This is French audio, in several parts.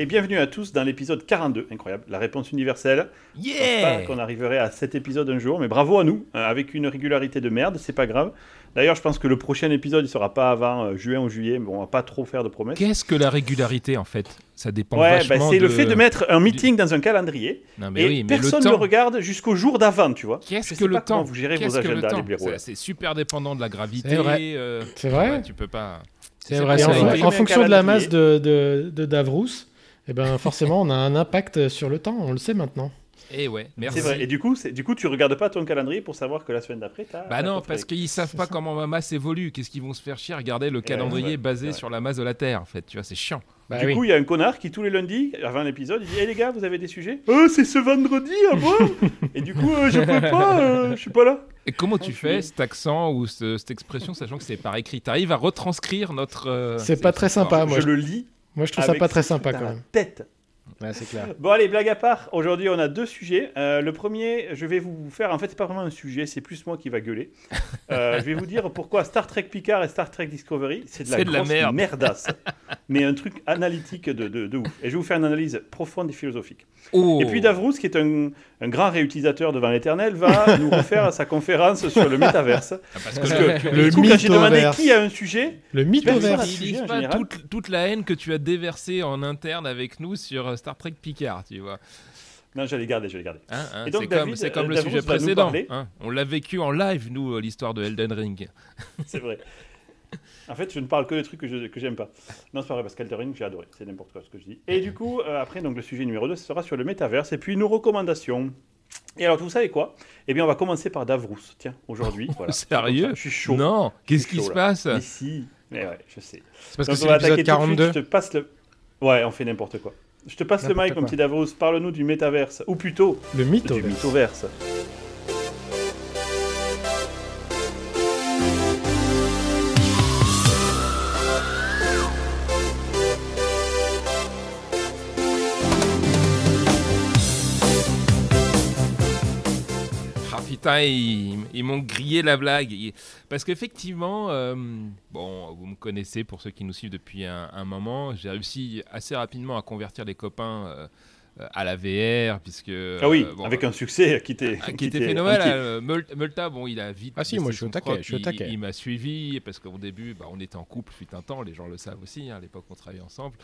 Et bienvenue à tous dans l'épisode 42. Incroyable, la réponse universelle. Yeah qu'on arriverait à cet épisode un jour, mais bravo à nous, euh, avec une régularité de merde, c'est pas grave. D'ailleurs, je pense que le prochain épisode, il sera pas avant euh, juin ou juillet, mais bon, on va pas trop faire de promesses. Qu'est-ce que la régularité en fait? Ça dépend Ouais, vachement bah, c'est de... le fait de mettre un meeting dans un calendrier Non mais et oui, mais personne le ne temps... le regarde jusqu'au jour d'avant, tu vois. Qu'est-ce que le temps? vous gérez vos agendas, les blaireaux. C'est- super dépendant de la gravité. C'est vrai. euh, C'est vrai. ouais, tu peux pas... C'est C'est vrai. en, fonction de la masse de, de, de Davrous, eh ben forcément, on a un impact sur le temps. On le sait maintenant. Eh ouais, merci. C'est vrai. Et du coup, c'est- du coup, tu regardes pas ton calendrier pour savoir que la semaine d'après, t'as. Bah non, parce qu'ils savent pas comment ma masse évolue. Qu'est-ce qu'ils vont se faire chier Regardez le calendrier ouais, basé sur la masse de la Terre, en fait. Tu vois, c'est chiant. Bah du oui. coup, il y a un connard qui tous les lundis, avant l'épisode, il dit Hé les gars, vous avez des sujets? Oh, c'est ce vendredi à moi Et du coup, euh, je peux pas, euh, je suis pas là. Et comment tu je fais cet accent ou ce- cette expression, sachant que c'est par écrit? T'arrives à retranscrire notre. euh, C'est pas très sympa, moi. je Je, le lis. Moi, je trouve ça pas très sympa dans quand la même. Tête. Ouais, c'est clair. Bon, allez, blague à part. Aujourd'hui, on a deux sujets. Euh, le premier, je vais vous faire. En fait, c'est pas vraiment un sujet, c'est plus moi qui va gueuler. Euh, je vais vous dire pourquoi Star Trek Picard et Star Trek Discovery, c'est de la, C'est de la grosse merde. merdasse. mais un truc analytique de, de, de ouf. Et je vais vous faire une analyse profonde et philosophique. Oh. Et puis Davrous, qui est un, un grand réutilisateur devant l'éternel, va nous refaire sa conférence sur le métaverse. Ah, parce Parce que que, Le du coup, quand j'ai demandé qui a un sujet, Le mythoverse. en pas toute, toute la haine que tu as déversée en interne avec nous sur euh, Star Trek Picard, tu vois. non, j'allais garder, j'allais garder. Hein, hein, Et donc, c'est comme, David, c'est comme euh, le Davros sujet précédent. hein. On l'a vécu en live, nous, euh, l'histoire de Elden Ring. C'est vrai. En fait, je ne parle que des trucs que je que j'aime pas. Non, c'est pas vrai, parce qu'Elden j'ai adoré. C'est n'importe quoi ce que je dis. Et du coup, euh, après, donc, le sujet numéro 2, ce sera sur le métaverse. Et puis, nos recommandations. Et alors, vous savez quoi? Eh bien, on va commencer par Davrous. Tiens, aujourd'hui. Voilà. Sérieux? Je suis chaud. Non, qu'est-ce qui se passe? Mais si. Mais ouais, je sais. C'est parce Donc, que c'est l'épisode attaquer tout de suite. 42. Je te passe le. Ouais, on fait n'importe quoi. Je te passe le mic, mon petit Davrous. Parle-nous du métaverse. Ou plutôt, Le du mythoverse. Putain, ils, ils m'ont grillé la blague. Parce qu'effectivement, euh, bon, vous me connaissez pour ceux qui nous suivent depuis un, un moment, j'ai réussi assez rapidement à convertir les copains euh, à la VR, puisque... Ah oui, euh, bon, avec un succès qui était. Qui était phénoménal. Multa, bon, il a vite. Ah si, moi, je suis au taquet, je suis au. Il, m'a suivi parce qu'au début, bah, on était en couple, fut un temps, les gens le savent aussi. hein, à l'époque, on travaillait ensemble.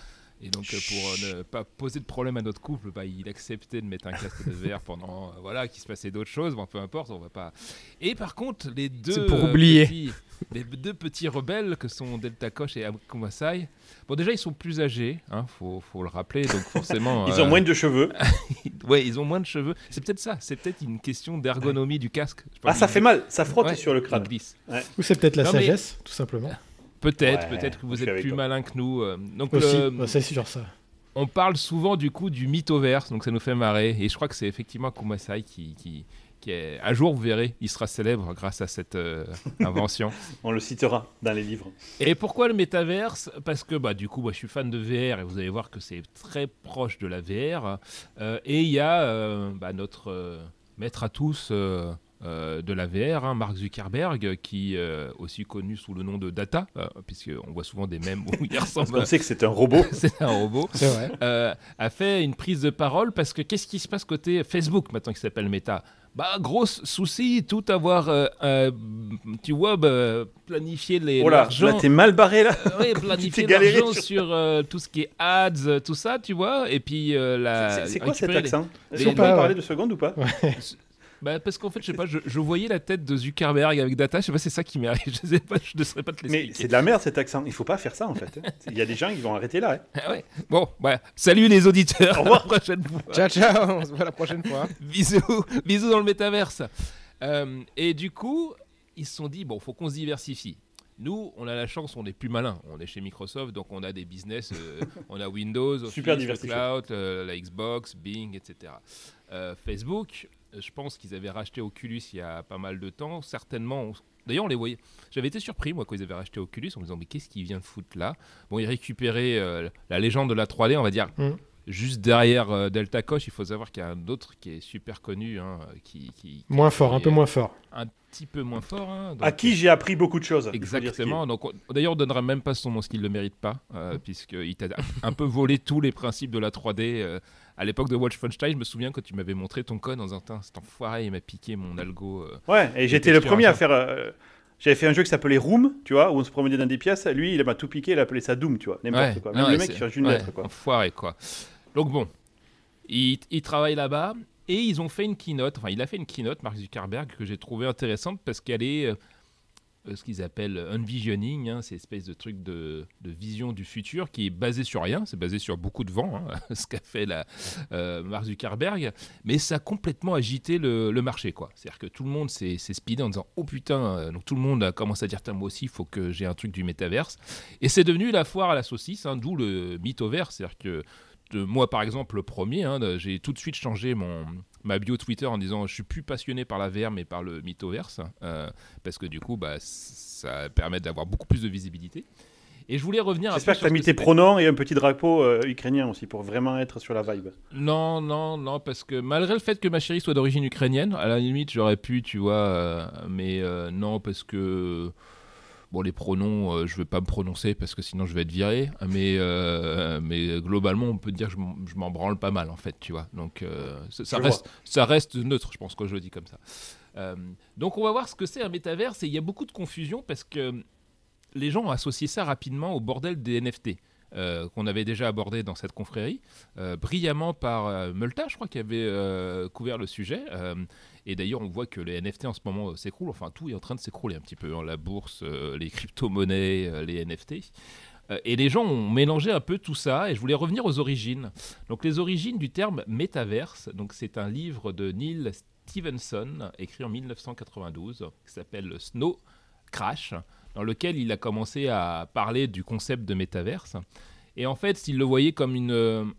Et donc, euh, pour euh, ne pas poser de problème à notre couple, bah, il acceptait de mettre un casque de verre pendant, euh, voilà, qu'il se passait d'autres choses. Bon, peu importe, on va pas. Et par contre, les deux. C'est pour euh, oublier. petits- les deux petits rebelles que sont Delta Koch et Akumasai. Bon, déjà, ils sont plus âgés, hein, faut, faut le rappeler. Donc, forcément. Ils ont euh, moins de cheveux. Ouais, ils ont moins de cheveux. C'est peut-être ça. C'est peut-être une question d'ergonomie du casque. Ah, ça fait mal, ça frotte Ouais, sur le crâne. Ou c'est peut-être la Non, mais- sagesse, tout simplement. Peut-être, Ouais, peut-être que vous êtes plus toi. malin que nous. euh. Donc, Aussi, le- bah, c'est sûr ça. on parle souvent du coup du mythoverse, donc ça nous fait marrer. Et je crois que c'est effectivement Kumasai qui, qui, qui est. Un jour, vous verrez, il sera célèbre grâce à cette euh, invention. On le citera dans les livres. Et pourquoi le métaverse? Parce que bah, du coup, moi, je suis fan de VR et vous allez voir que c'est très proche de la VR. Euh, et il y a euh, bah, notre euh, maître à tous euh, de la VR, hein, Mark Zuckerberg, qui euh, aussi connu sous le nom de Data, euh, puisqu'on voit souvent des mèmes où il ressemble On sait que c'est un robot. c'est un robot. C'est vrai. euh, a fait une prise de parole parce que qu'est-ce qui se passe côté Facebook maintenant qui s'appelle Meta? Bah gros souci, tout avoir, euh, euh, tu vois, bah, planifier les Oh là, là t'es mal barré là. Euh, ouais, planifier t'es galéré l'argent sur- sur, euh, tout ce qui est ads, tout ça, tu vois, et puis euh, la. C'est- quoi cet récupérer les- accent? Est-ce qu'on peut en parler ouais. deux secondes ou pas? Bah, parce qu'en fait, je sais pas, je, je voyais la tête de Zuckerberg avec Data, je sais pas, c'est ça qui m'est arrivé, je sais pas, je ne saurais pas te Mais l'expliquer. c'est de la merde cet accent. Il faut pas faire ça en fait. Il y a des gens qui vont arrêter là. hein. Ah ouais. Bon, bah, salut les auditeurs, Au à la revoir. prochaine fois. Ciao, ciao. On se voit la prochaine fois. bisous, bisous dans le métaverse. Euh, et du coup, ils se sont dit bon, faut qu'on se diversifie. Nous, on a la chance, on est plus malin. On est chez Microsoft, donc on a des business. euh, on a Windows, Office, Super le diversifié. cloud, euh, la Xbox, Bing, etc. Euh, Facebook, je pense qu'ils avaient racheté Oculus il y a pas mal de temps. Certainement. D'ailleurs, on les voyait. J'avais été surpris, moi, quand ils avaient racheté Oculus, en me disant, mais qu'est-ce qu'ils viennent foutre là? Bon, ils récupéraient euh, la légende de la 3D, on va dire, Mhm. Juste derrière euh, Delta Koch, il faut savoir qu'il y a un autre qui est super connu, hein, qui, qui- Moins fort, un peu moins fort. un petit peu moins fort. hein, À qui j'ai appris beaucoup de choses. il. Exactement. Donc, on- d'ailleurs, on donnera même pas son nom, ce qu'il ne le mérite pas, euh, puisqu'il t'a un peu volé tous les principes de la 3D. euh, à l'époque de Wolfenstein, je me souviens quand tu m'avais montré ton code en disant cet enfoiré, il m'a piqué mon algo. euh. Ouais, et j'étais le premier à faire. euh, J'avais fait un jeu qui s'appelait Room, tu vois, où on se promenait dans des pièces. Lui, il m'a tout piqué, il appelait ça Doom, tu vois. N'importe Ouais, quoi. non, Même ouais, le mec qui change une ouais, lettre, quoi. Enfoiré, quoi. Donc bon, il, il travaille là-bas et ils ont fait une keynote. Enfin, il a fait une keynote, Mark Zuckerberg, que j'ai trouvé intéressante parce qu'elle est euh, euh, ce qu'ils appellent unvisioning, hein, c'est espèce de truc de, de vision du futur qui est basé sur rien, c'est basé sur beaucoup de vent, hein, ce qu'a fait la, euh, Mark Zuckerberg, mais ça a complètement agité le, marché, quoi. C'est-à-dire que tout le monde s'est speedé en disant oh putain, donc tout le monde a commencé à dire moi aussi, il faut que j'ai un truc du métaverse, et c'est devenu la foire à la saucisse, hein, d'où le mythoverse, c'est-à-dire que moi par exemple le premier, hein, j'ai tout de suite changé mon ma bio Twitter en disant je suis plus passionné par la VR mais par le mythoverse euh, parce que du coup bah, ça permet d'avoir beaucoup plus de visibilité. Et je voulais revenir J'espère que tu as mis tes pronoms et un petit drapeau euh, ukrainien aussi pour vraiment être sur la vibe. Non, non, non, parce que malgré le fait que ma chérie soit d'origine ukrainienne, à la limite j'aurais pu, tu vois, euh, mais euh, non, parce que. Bon, les pronoms, euh, je vais pas me prononcer parce que sinon je vais être viré, mais, euh, mais globalement, on peut dire que je m'en- branle pas mal en fait, tu vois. Donc euh, ça, reste, ça reste neutre, je pense, quand je le dis comme ça. Donc on va voir ce que c'est un métaverse et il y a beaucoup de confusion parce que les gens ont associé ça rapidement au bordel des NFT. euh, qu'on avait déjà abordé dans cette confrérie, euh, brillamment par euh, Multa, je crois, qui avait couvert le sujet. Et d'ailleurs, on voit que les NFT en ce moment euh, s'écroulent. Enfin, tout est en train de s'écrouler un petit peu. hein, la bourse, euh, les crypto-monnaies, euh, les NFT. Et les gens ont mélangé un peu tout ça. Et je voulais revenir aux origines. Donc, les origines du terme métaverse. Donc, c'est un livre de Neil Stevenson, écrit en 1992, qui s'appelle Snow Crash, dans lequel il a commencé à parler du concept de métaverse. Et en fait, s'il le voyait comme une,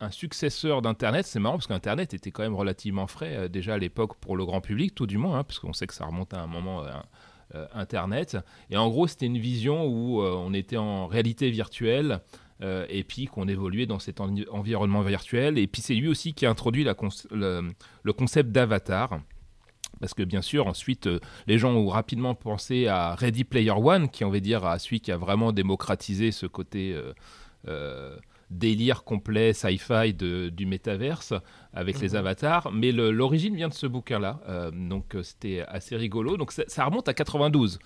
un successeur d'Internet, c'est marrant parce qu'Internet était quand même relativement frais euh, déjà à l'époque pour le grand public, tout du moins, hein, parce qu'on sait que ça remonte à un moment euh, euh, Internet. Et en gros, c'était une vision où on était en réalité virtuelle. et puis qu'on évoluait dans cet envi- environnement virtuel. Et puis c'est lui aussi qui a introduit le, concept d'avatar. Parce que bien sûr, ensuite, les gens ont rapidement pensé à Ready Player One, qui on va dire à celui qui a vraiment démocratisé ce côté délire complet sci-fi du métaverse avec les avatars. Mais l'origine vient de ce bouquin-là, euh, donc euh, c'était assez rigolo. Donc ça, ça remonte à 92.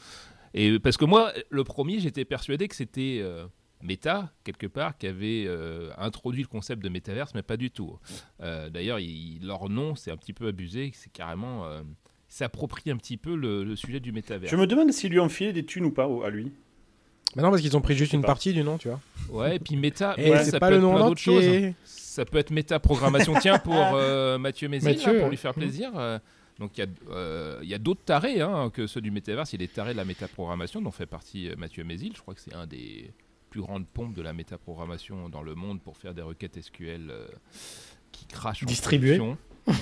Et parce que moi, le premier, j'étais persuadé que c'était euh, Meta, quelque part, qui avait euh, introduit le concept de métaverse, mais pas du tout. Euh, D'ailleurs, il- leur nom, c'est un petit peu abusé, c'est carrément... euh, s'approprie un petit peu le, le sujet du métaverse. Je me demande s'ils lui ont filé des thunes ou pas à lui. Bah non, parce qu'ils ont pris juste une pas. partie du nom, tu vois. Ouais, et puis méta, Et ça pas peut le être nom plein d'autres choses. entier. Ça peut être méta programmation. Tiens, pour euh, Mathieu Mézil, pour lui faire plaisir. euh, donc il y a, euh, il y a d'autres tarés hein, que ceux du métaverse. Il y a des tarés de la métaprogrammation dont fait partie Mathieu Mézil. Je crois que c'est un des plus grandes pompes de la métaprogrammation dans le monde pour faire des requêtes SQL euh, qui crachent en Distribuées.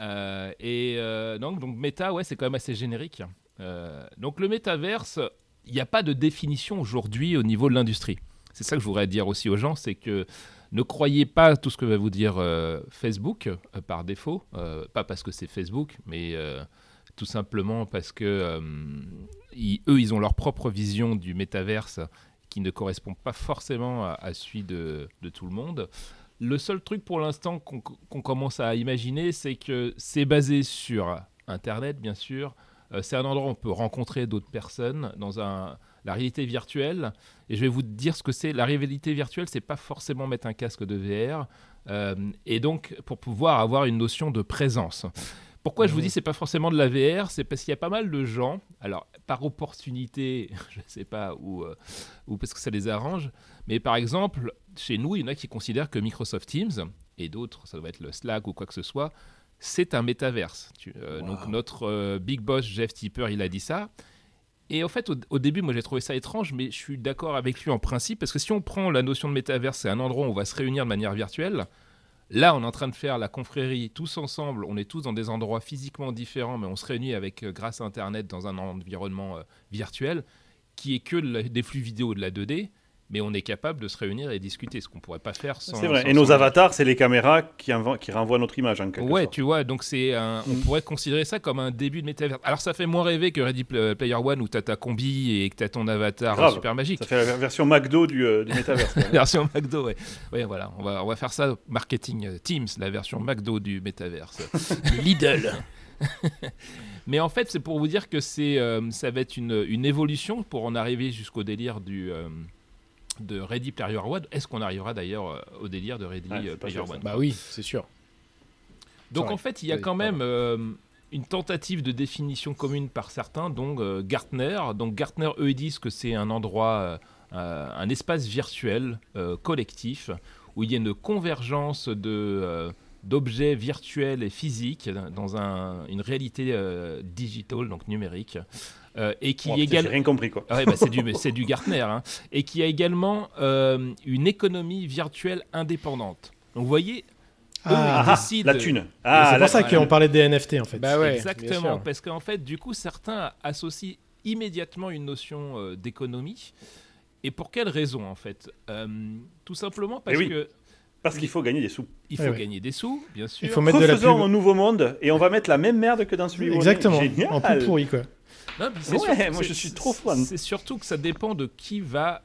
Euh, et euh, donc, donc méta, ouais, c'est quand même assez générique. Euh, donc le métaverse, il n'y a pas de définition aujourd'hui au niveau de l'industrie. C'est ça que je voudrais dire aussi aux gens, c'est que ne croyez pas tout ce que va vous dire euh, Facebook euh, par défaut, euh, pas parce que c'est Facebook, mais tout simplement parce que ils- eux, ils ont leur propre vision du métaverse qui ne correspond pas forcément à, à celui de, tout le monde. Le seul truc pour l'instant qu'on commence à imaginer, c'est que c'est basé sur Internet, bien sûr. Euh, c'est un endroit où on peut rencontrer d'autres personnes dans un, la réalité virtuelle. Et je vais vous dire ce que c'est. La réalité virtuelle, c'est pas forcément mettre un casque de VR. euh, et donc, pour pouvoir avoir une notion de présence. Pourquoi je vous dis c'est pas forcément de la VR C'est parce qu'il y a pas mal de gens, alors par opportunité, je ne sais pas, ou, euh, ou parce que ça les arrange, mais par exemple, chez nous, il y en a qui considèrent que Microsoft Teams, et d'autres, ça doit être le Slack ou quoi que ce soit, c'est un métaverse. Euh, Donc notre euh, big boss Jeff Tipper, il a dit ça. Et en fait, au, au début, moi j'ai trouvé ça étrange, mais je suis d'accord avec lui en principe, parce que si on prend la notion de métaverse, c'est un endroit où on va se réunir de manière virtuelle. Là, on est en train de faire la confrérie tous ensemble. On est tous dans des endroits physiquement différents, mais on se réunit avec, euh, grâce à Internet, dans un environnement euh, virtuel qui est que des flux vidéo de la 2D. Mais on est capable de se réunir et discuter, ce qu'on pourrait pas faire sans. C'est vrai. sans- Et nos sans- avatars, c'est les caméras qui, qui renvoient notre image en quelque Ouais, sorte. tu vois, donc c'est un- on Mm. pourrait considérer ça comme un début de métavers. Alors ça fait moins rêver que Ready Pl- Player One où t'as ta combi et que t'as ton avatar Grave. super magique. Ça fait la ver- version McDo du, euh, du. Version McDo, ouais. Ouais, voilà, on va, on va faire ça marketing euh, Teams, la version McDo du métaverse. Lidl. Mais en fait, c'est pour vous dire que c'est, euh, ça va être une, une évolution pour en arriver jusqu'au délire du, euh, de Ready Player One. Est-ce qu'on arrivera d'ailleurs euh, au délire de Ready Ouais, euh, Player sûr. One Bah oui, c'est sûr. Donc en fait, il y a quand même euh, une tentative de définition commune par certains, donc euh, Gartner. Donc Gartner, eux, ils disent que c'est un endroit, euh, un espace virtuel euh, collectif où il y a une convergence de euh, d'objets virtuels et physiques dans un- une réalité euh, digitale, donc numérique, euh, et qui Oh, égale J'ai rien compris quoi. ah ouais, bah, c'est du, c'est du Gartner. hein. Et qui a également euh, une économie virtuelle indépendante. Donc vous voyez, eux, Ah, ils Ah, décident... la thune. c'est pour la ça qu'on parlait des NFT en fait. Bah ouais, Exactement, parce qu'en fait, du coup, certains associent immédiatement une notion euh, d'économie. Et pour quelle raison, en fait? Euh, Tout simplement parce Eh oui. que Parce qu'il faut gagner des sous. il faut Ouais, ouais. gagner des sous, bien sûr. Il faut mettre de la Refaisons pub. un nouveau monde et on va mettre la même merde que dans celui où on est. Exactement, Génial. en plus pourri quoi. Non, c'est Ouais, surtout- moi, je suis trop fan. C'est surtout que ça dépend de qui va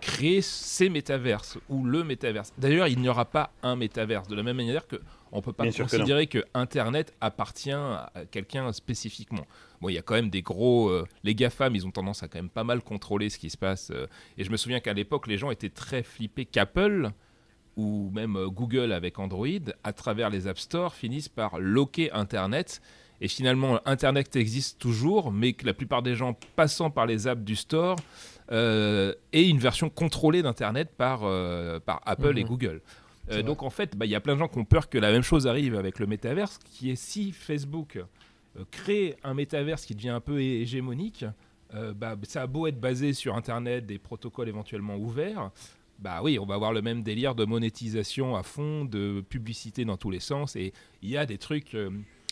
créer ces métaverses ou le métaverse. D'ailleurs, il n'y aura pas un métaverse de la même manière que on peut pas Bien que considérer que, Internet appartient à quelqu'un spécifiquement. Bon, il y a quand même des gros euh, les GAFAM, ils ont tendance à quand même pas mal contrôler ce qui se passe euh, et je me souviens qu'à l'époque, les gens étaient très flippés qu'Apple ou même euh, Google avec Android, à travers les App Store, finissent par loquer Internet. Et finalement, Internet existe toujours, mais que la plupart des gens passant par les apps du store euh, aient une version contrôlée d'Internet par, euh, par Apple et Mhm. Google. Euh, donc en fait, bah, il y a plein de gens qui ont peur que la même chose arrive avec le métaverse, qui est si Facebook euh, crée un métaverse qui devient un peu hé- hégémonique, bah, ça a beau être basé sur Internet, des protocoles éventuellement ouverts, bah oui, on va avoir le même délire de monétisation à fond, de publicité dans tous les sens, et il y a des trucs...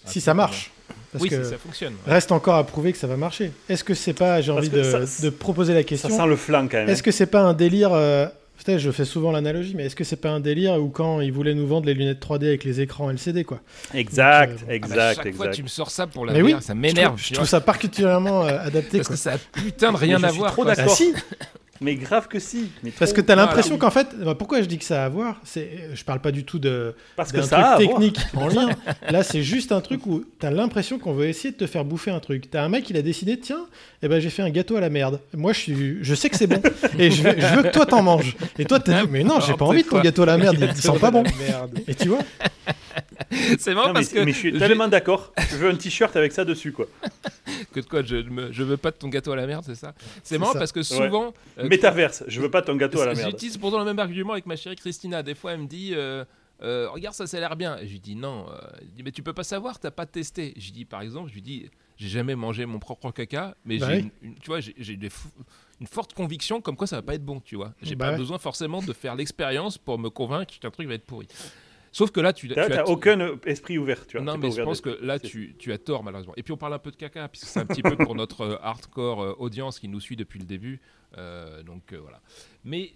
euh, Si ça marche. Parce oui, que si ça fonctionne. reste encore à prouver que ça va marcher. Est-ce que c'est pas, j'ai envie de, ça- de proposer la Ça question, sent le flanc quand même. est-ce que c'est pas un délire euh, Peut-être je fais souvent l'analogie, mais est-ce que c'est pas un délire où quand ils voulaient nous vendre les lunettes 3D avec les écrans LCD quoi Exact, Donc, euh, Ah bah, exact, chaque fois exact. tu me sors ça pour la Mais oui, ça Je m'énerve. trouve, je trouve ça particulièrement euh, adapté. Parce quoi. que ça a putain de rien à suis voir. trop d'accord. Ah si, Mais grave que si. Mais parce que t'as Voilà. l'impression qu'en fait, bah, pourquoi je dis que ça a à voir, c'est, je parle pas du tout de Parce que ça truc voir. technique en lien. Là, c'est juste un truc où t'as l'impression qu'on veut essayer de te faire bouffer un truc. T'as un mec, il a décidé, tiens, eh ben j'ai fait un gâteau à la merde. Moi, je suis, je sais que c'est bon et je veux, je veux que toi t'en manges. Et toi, t'as dit, mais non, j'ai pas envie de ton gâteau à la merde, il sent pas bon. Et tu vois, C'est marrant Non, mais, parce que mais je suis je- tellement d'accord. Je veux un t-shirt avec ça dessus, quoi. que quoi, je, me- je veux pas de ton gâteau à la merde, c'est ça? C'est marrant ça. parce que souvent, euh, Métaverse. Je veux pas ton gâteau à la merde. j'utilise pourtant le même argument avec ma chérie Christina. Des fois, elle me dit. euh, euh, regarde ça, ça a l'air bien. Et je lui dis non. euh, elle dit, mais tu peux pas savoir, t'as pas testé. Je lui dis par exemple, je lui dis, j'ai jamais mangé mon propre caca, mais Bah j'ai, une, une- tu vois, j'ai, j'ai des fou- une forte conviction comme quoi ça va pas être bon, tu vois. J'ai Bah pas ouais. besoin forcément de faire l'expérience pour me convaincre qu'un truc va être pourri. Sauf que là, tu, tu T'as as t'as aucun esprit ouvert, tu vois. non, mais je pense que là, tu, tu as tort, malheureusement. Et puis, on parle un peu de caca, puisque c'est un petit peu pour notre euh, hardcore euh, audience qui nous suit depuis le début. Euh, donc, euh, voilà. Mais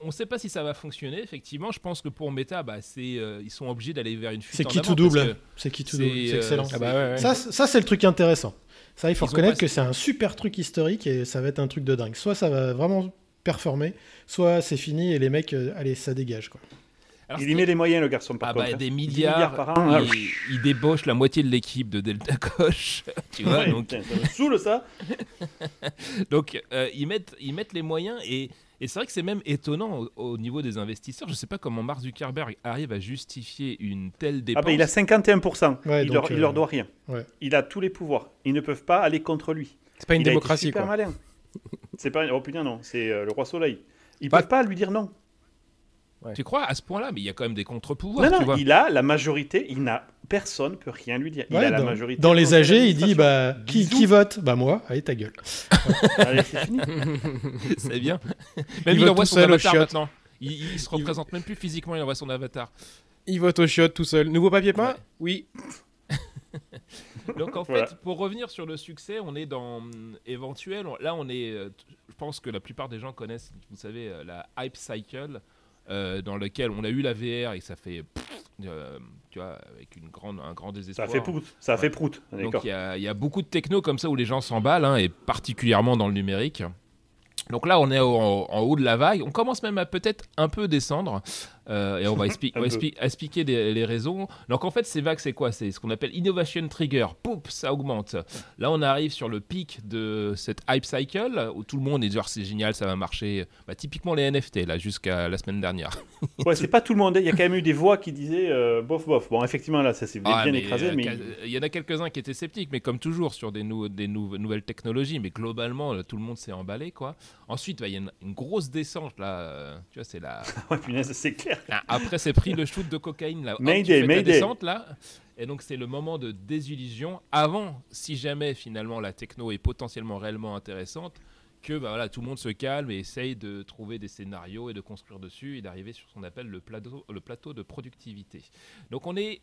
on ne sait pas si ça va fonctionner, effectivement. Je pense que pour Meta, bah, c'est, euh, ils sont obligés d'aller vers une fuite c'est qui tout double. que C'est qui tout double. C'est excellent. Ah bah ouais, ouais. Ça, ça c'est le truc intéressant. Ça, il faut Ils reconnaître que c'est un super truc historique et ça va être un truc de dingue. Soit ça va vraiment performer, soit c'est fini et les mecs, euh, allez, ça dégage. Quoi. Alors, Il y met les moyens, le garçon, par Ah contre. bah, hein. des 10 milliards, par an. il, il débauche la moitié de l'équipe de Delta Coche, tu vois, Ouais, donc putain, ça me saoule, ça. Donc, euh, ils, mettent, ils mettent les moyens et, et c'est vrai que c'est même étonnant au, au niveau des investisseurs. Je ne sais pas comment Mark Zuckerberg arrive à justifier une telle Ah dépense. bah, il a 51%. Ouais, il, donc, leur, il euh, leur doit rien. ouais. Il a tous les pouvoirs. Ils ne peuvent pas aller contre lui. C'est pas une il a été démocratie, super quoi. malin. C'est pas oh putain non, c'est euh, le roi soleil. Ils Pas- peuvent pas lui dire non. Tu crois à ce point-là Mais il y a quand même des contre-pouvoirs, Non tu non, vois. il a la majorité, il n'a personne peut rien lui dire. Il Ouais, a la dans, majorité. dans les AG, il dit bah, qui, vote? Bah moi, allez ta gueule. Allez, c'est fini. C'est bien. Même il, envoie son avatar maintenant. Il, il se représente même plus physiquement, il envoie son avatar. Il vote au chiottes tout seul. Nouveau papier peint? Ouais. Oui. Donc en fait, Voilà. pour revenir sur le succès, on est dans hum, éventuel. on- Là, on est. euh, je pense que la plupart des gens connaissent, vous savez, euh, la hype cycle, euh, dans lequel on a eu la VR et ça fait, euh, tu vois, avec une grande, un grand Ça désespoir. a fait prout. Ça a fait prout. Donc il y, a- il y a beaucoup de techno comme ça où les gens s'emballent, hein, et particulièrement dans le numérique. Donc là, on est au- en, en haut de la vague. On commence même à peut-être un peu descendre. Euh, et on va, on expliquer les raisons. Donc en fait, ces vagues, c'est quoi? C'est ce qu'on appelle innovation trigger. Poup, ça augmente. Là, on arrive sur le pic de cette hype cycle où tout le monde est Ah, c'est génial, ça va marcher. Bah, typiquement les NFT, là, jusqu'à la semaine dernière. Ouais, c'est pas tout le monde. Il y a quand même eu des voix qui disaient euh, bof bof. Bon, effectivement, là, ça s'est bien Ah, mais, écrasé, euh, mais. Il y en a quelques-uns qui étaient sceptiques, mais comme toujours sur des, nou- des nou- nouvelles technologies, mais globalement, là, tout le monde s'est emballé. quoi. Ensuite, bah, il y a une, une grosse descente, là. tu vois, c'est la... Ouais, punaise, c'est clair. Ah, Après, c'est pris le shoot de cocaïne, là. Hop, tu Mayday, ta Mayday. descente, là. Et donc, c'est le moment de désillusion. Avant, si jamais, finalement, la techno est potentiellement réellement intéressante, que bah, voilà, tout le monde se calme et essaye de trouver des scénarios et de construire dessus et d'arriver sur ce qu'on appelle le plateau, le plateau de productivité. Donc on est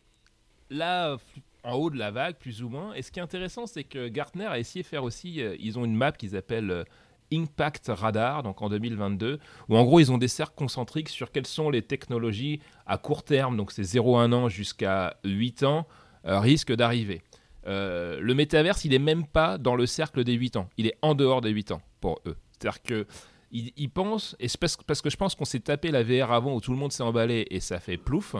là en haut de la vague plus ou moins. Et ce qui est intéressant, c'est que Gartner a essayé de faire aussi, euh, ils ont une map qu'ils appellent euh, Impact Radar, donc en 2022, où en gros ils ont des cercles concentriques sur quelles sont les technologies à court terme, donc c'est 0-1 an jusqu'à 8 ans, euh, risquent d'arriver. Euh, le métaverse, il est même pas dans le cercle des 8 ans, il est en dehors des 8 ans pour eux. C'est-à-dire que ils, pensent, et parce, parce que je pense qu'on s'est tapé la VR avant où tout le monde s'est emballé et ça fait plouf.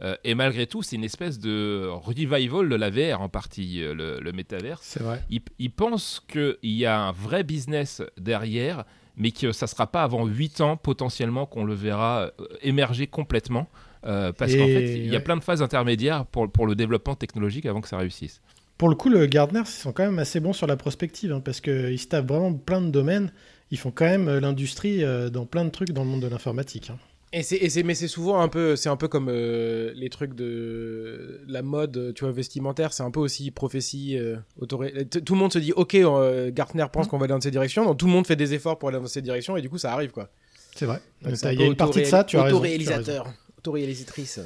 Euh, et malgré tout, c'est une espèce de revival de la VR en partie, euh, le, le métaverse. C'est vrai. Ils, ils pensent qu'il y a un vrai business derrière, mais que ça ne sera pas avant 8 ans potentiellement qu'on le verra euh, émerger complètement. euh, parce qu'en fait, il y a ouais. plein de phases intermédiaires pour, pour le développement technologique avant que ça réussisse. Pour le coup, le Gardner, ils sont quand même assez bons sur la prospective, hein, parce qu'ils se tapent vraiment plein de domaines. Ils font quand même l'industrie dans plein de trucs dans le monde de l'informatique. hein. Et c'est, et c'est- mais c'est souvent un peu, c'est un peu comme euh, les trucs de la mode, tu vois, vestimentaire. C'est un peu aussi prophétie. euh, autoré- T- Tout le monde se dit, ok, euh, Gartner pense qu'on va aller dans cette direction, donc tout le monde fait des efforts pour aller dans cette direction, et du coup, ça arrive, quoi. C'est vrai. Il y a une partie de ça, tu as raison. Autoréalisateur, autoréalisatrice.